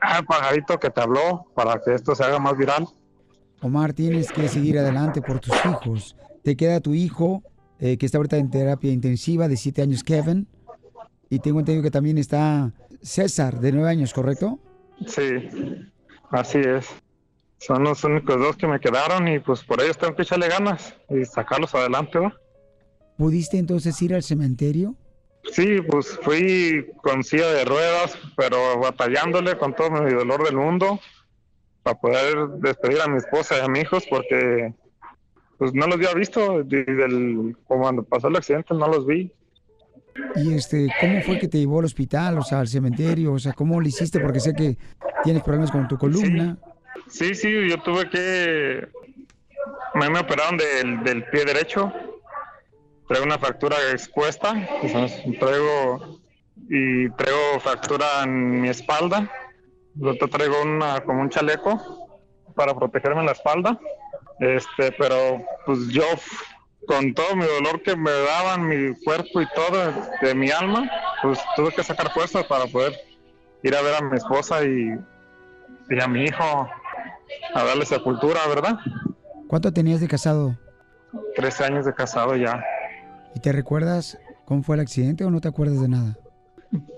al pajarito que te habló para que esto se haga más viral. Omar, tienes que seguir adelante por tus hijos. Te queda tu hijo, eh, que está ahorita en terapia intensiva, de siete años, Kevin. Y tengo entendido que también está César, de nueve años, ¿correcto? Sí, así es. Son los únicos dos que me quedaron y pues por ellos tengo que echarle ganas y sacarlos adelante, ¿va? ¿Pudiste entonces ir al cementerio? Sí, pues fui con silla de ruedas, pero batallándole con todo mi dolor del mundo para poder despedir a mi esposa y a mis hijos porque pues no los había visto desde el, cuando pasó el accidente, no los vi. Y este, ¿cómo fue que te llevó al hospital, o sea, al cementerio? O sea, ¿cómo lo hiciste? Porque sé que tienes problemas con tu columna. Sí, sí, yo tuve que... Me, me operaron del, del pie derecho. Traigo una fractura expuesta. traigo... Y traigo fractura en mi espalda. Luego traigo una, como un chaleco para protegerme la espalda. Este, pero pues yo con todo mi dolor que me daban mi cuerpo y todo de mi alma, pues tuve que sacar fuerzas para poder ir a ver a mi esposa y, y a mi hijo a darle sepultura, ¿verdad? ¿Cuánto tenías de casado? Trece años de casado ya. ¿Y te recuerdas cómo fue el accidente o no te acuerdas de nada?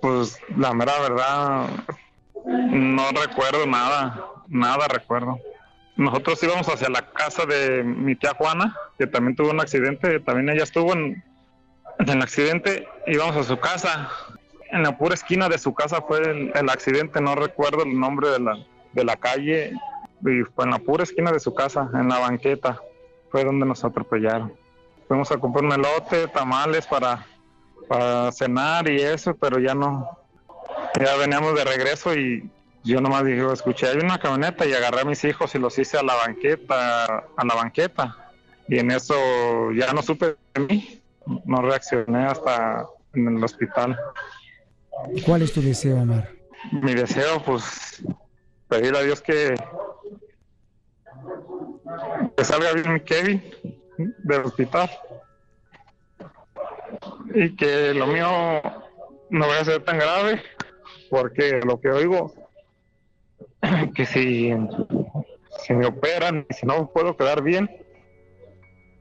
Pues la mera verdad, no recuerdo nada, nada recuerdo. Nosotros íbamos hacia la casa de mi tía Juana, que también tuvo un accidente, también ella estuvo en, en el accidente, íbamos a su casa. En la pura esquina de su casa fue el, el accidente, no recuerdo el nombre de la, de la calle, y fue en la pura esquina de su casa, en la banqueta, fue donde nos atropellaron. Fuimos a comprar un elote, tamales para, para cenar y eso, pero ya no, ya veníamos de regreso y yo nomás dije, escuché, hay una camioneta y agarré a mis hijos y los hice a la banqueta, a la banqueta. Y en eso ya no supe de mí, no reaccioné hasta en el hospital. ¿Cuál es tu deseo, Omar? Mi deseo, pues, pedirle a Dios que, que salga bien Kevin del hospital y que lo mío no vaya a ser tan grave, porque lo que oigo que si, si me operan y si no puedo quedar bien,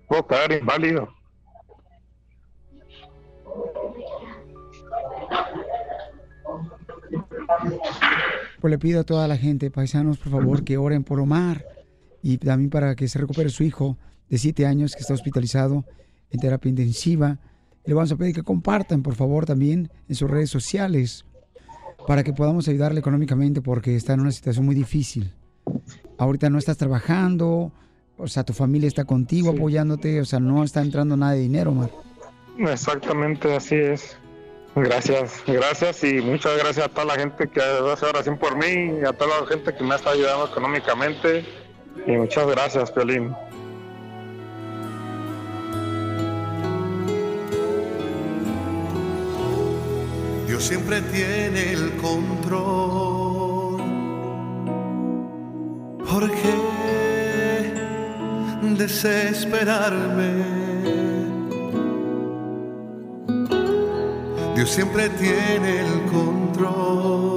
puedo quedar inválido. Pues le pido a toda la gente, paisanos, por favor, que oren por Omar y también para que se recupere su hijo de siete años que está hospitalizado en terapia intensiva. Le vamos a pedir que compartan, por favor, también en sus redes sociales para que podamos ayudarle económicamente porque está en una situación muy difícil. Ahorita no estás trabajando, o sea, tu familia está contigo apoyándote, o sea, no está entrando nada de dinero, Omar. Exactamente así es. Gracias, gracias y muchas gracias a toda la gente que hace oración por mí y a toda la gente que me está ayudando económicamente. Y muchas gracias, Piolín. Dios siempre tiene el control. ¿Por qué desesperarme? Dios siempre tiene el control.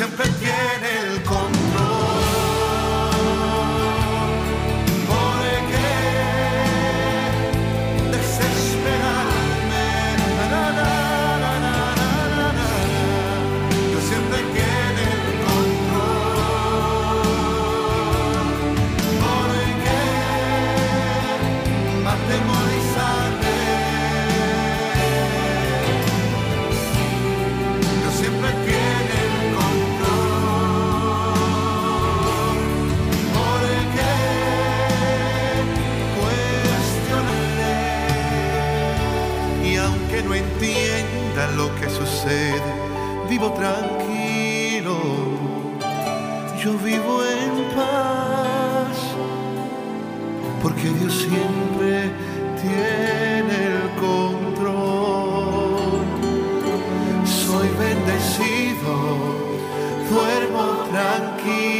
siempre tiene Aunque no entienda lo que sucede, vivo tranquilo. Yo vivo en paz, porque Dios siempre tiene el control. Soy bendecido, duermo tranquilo.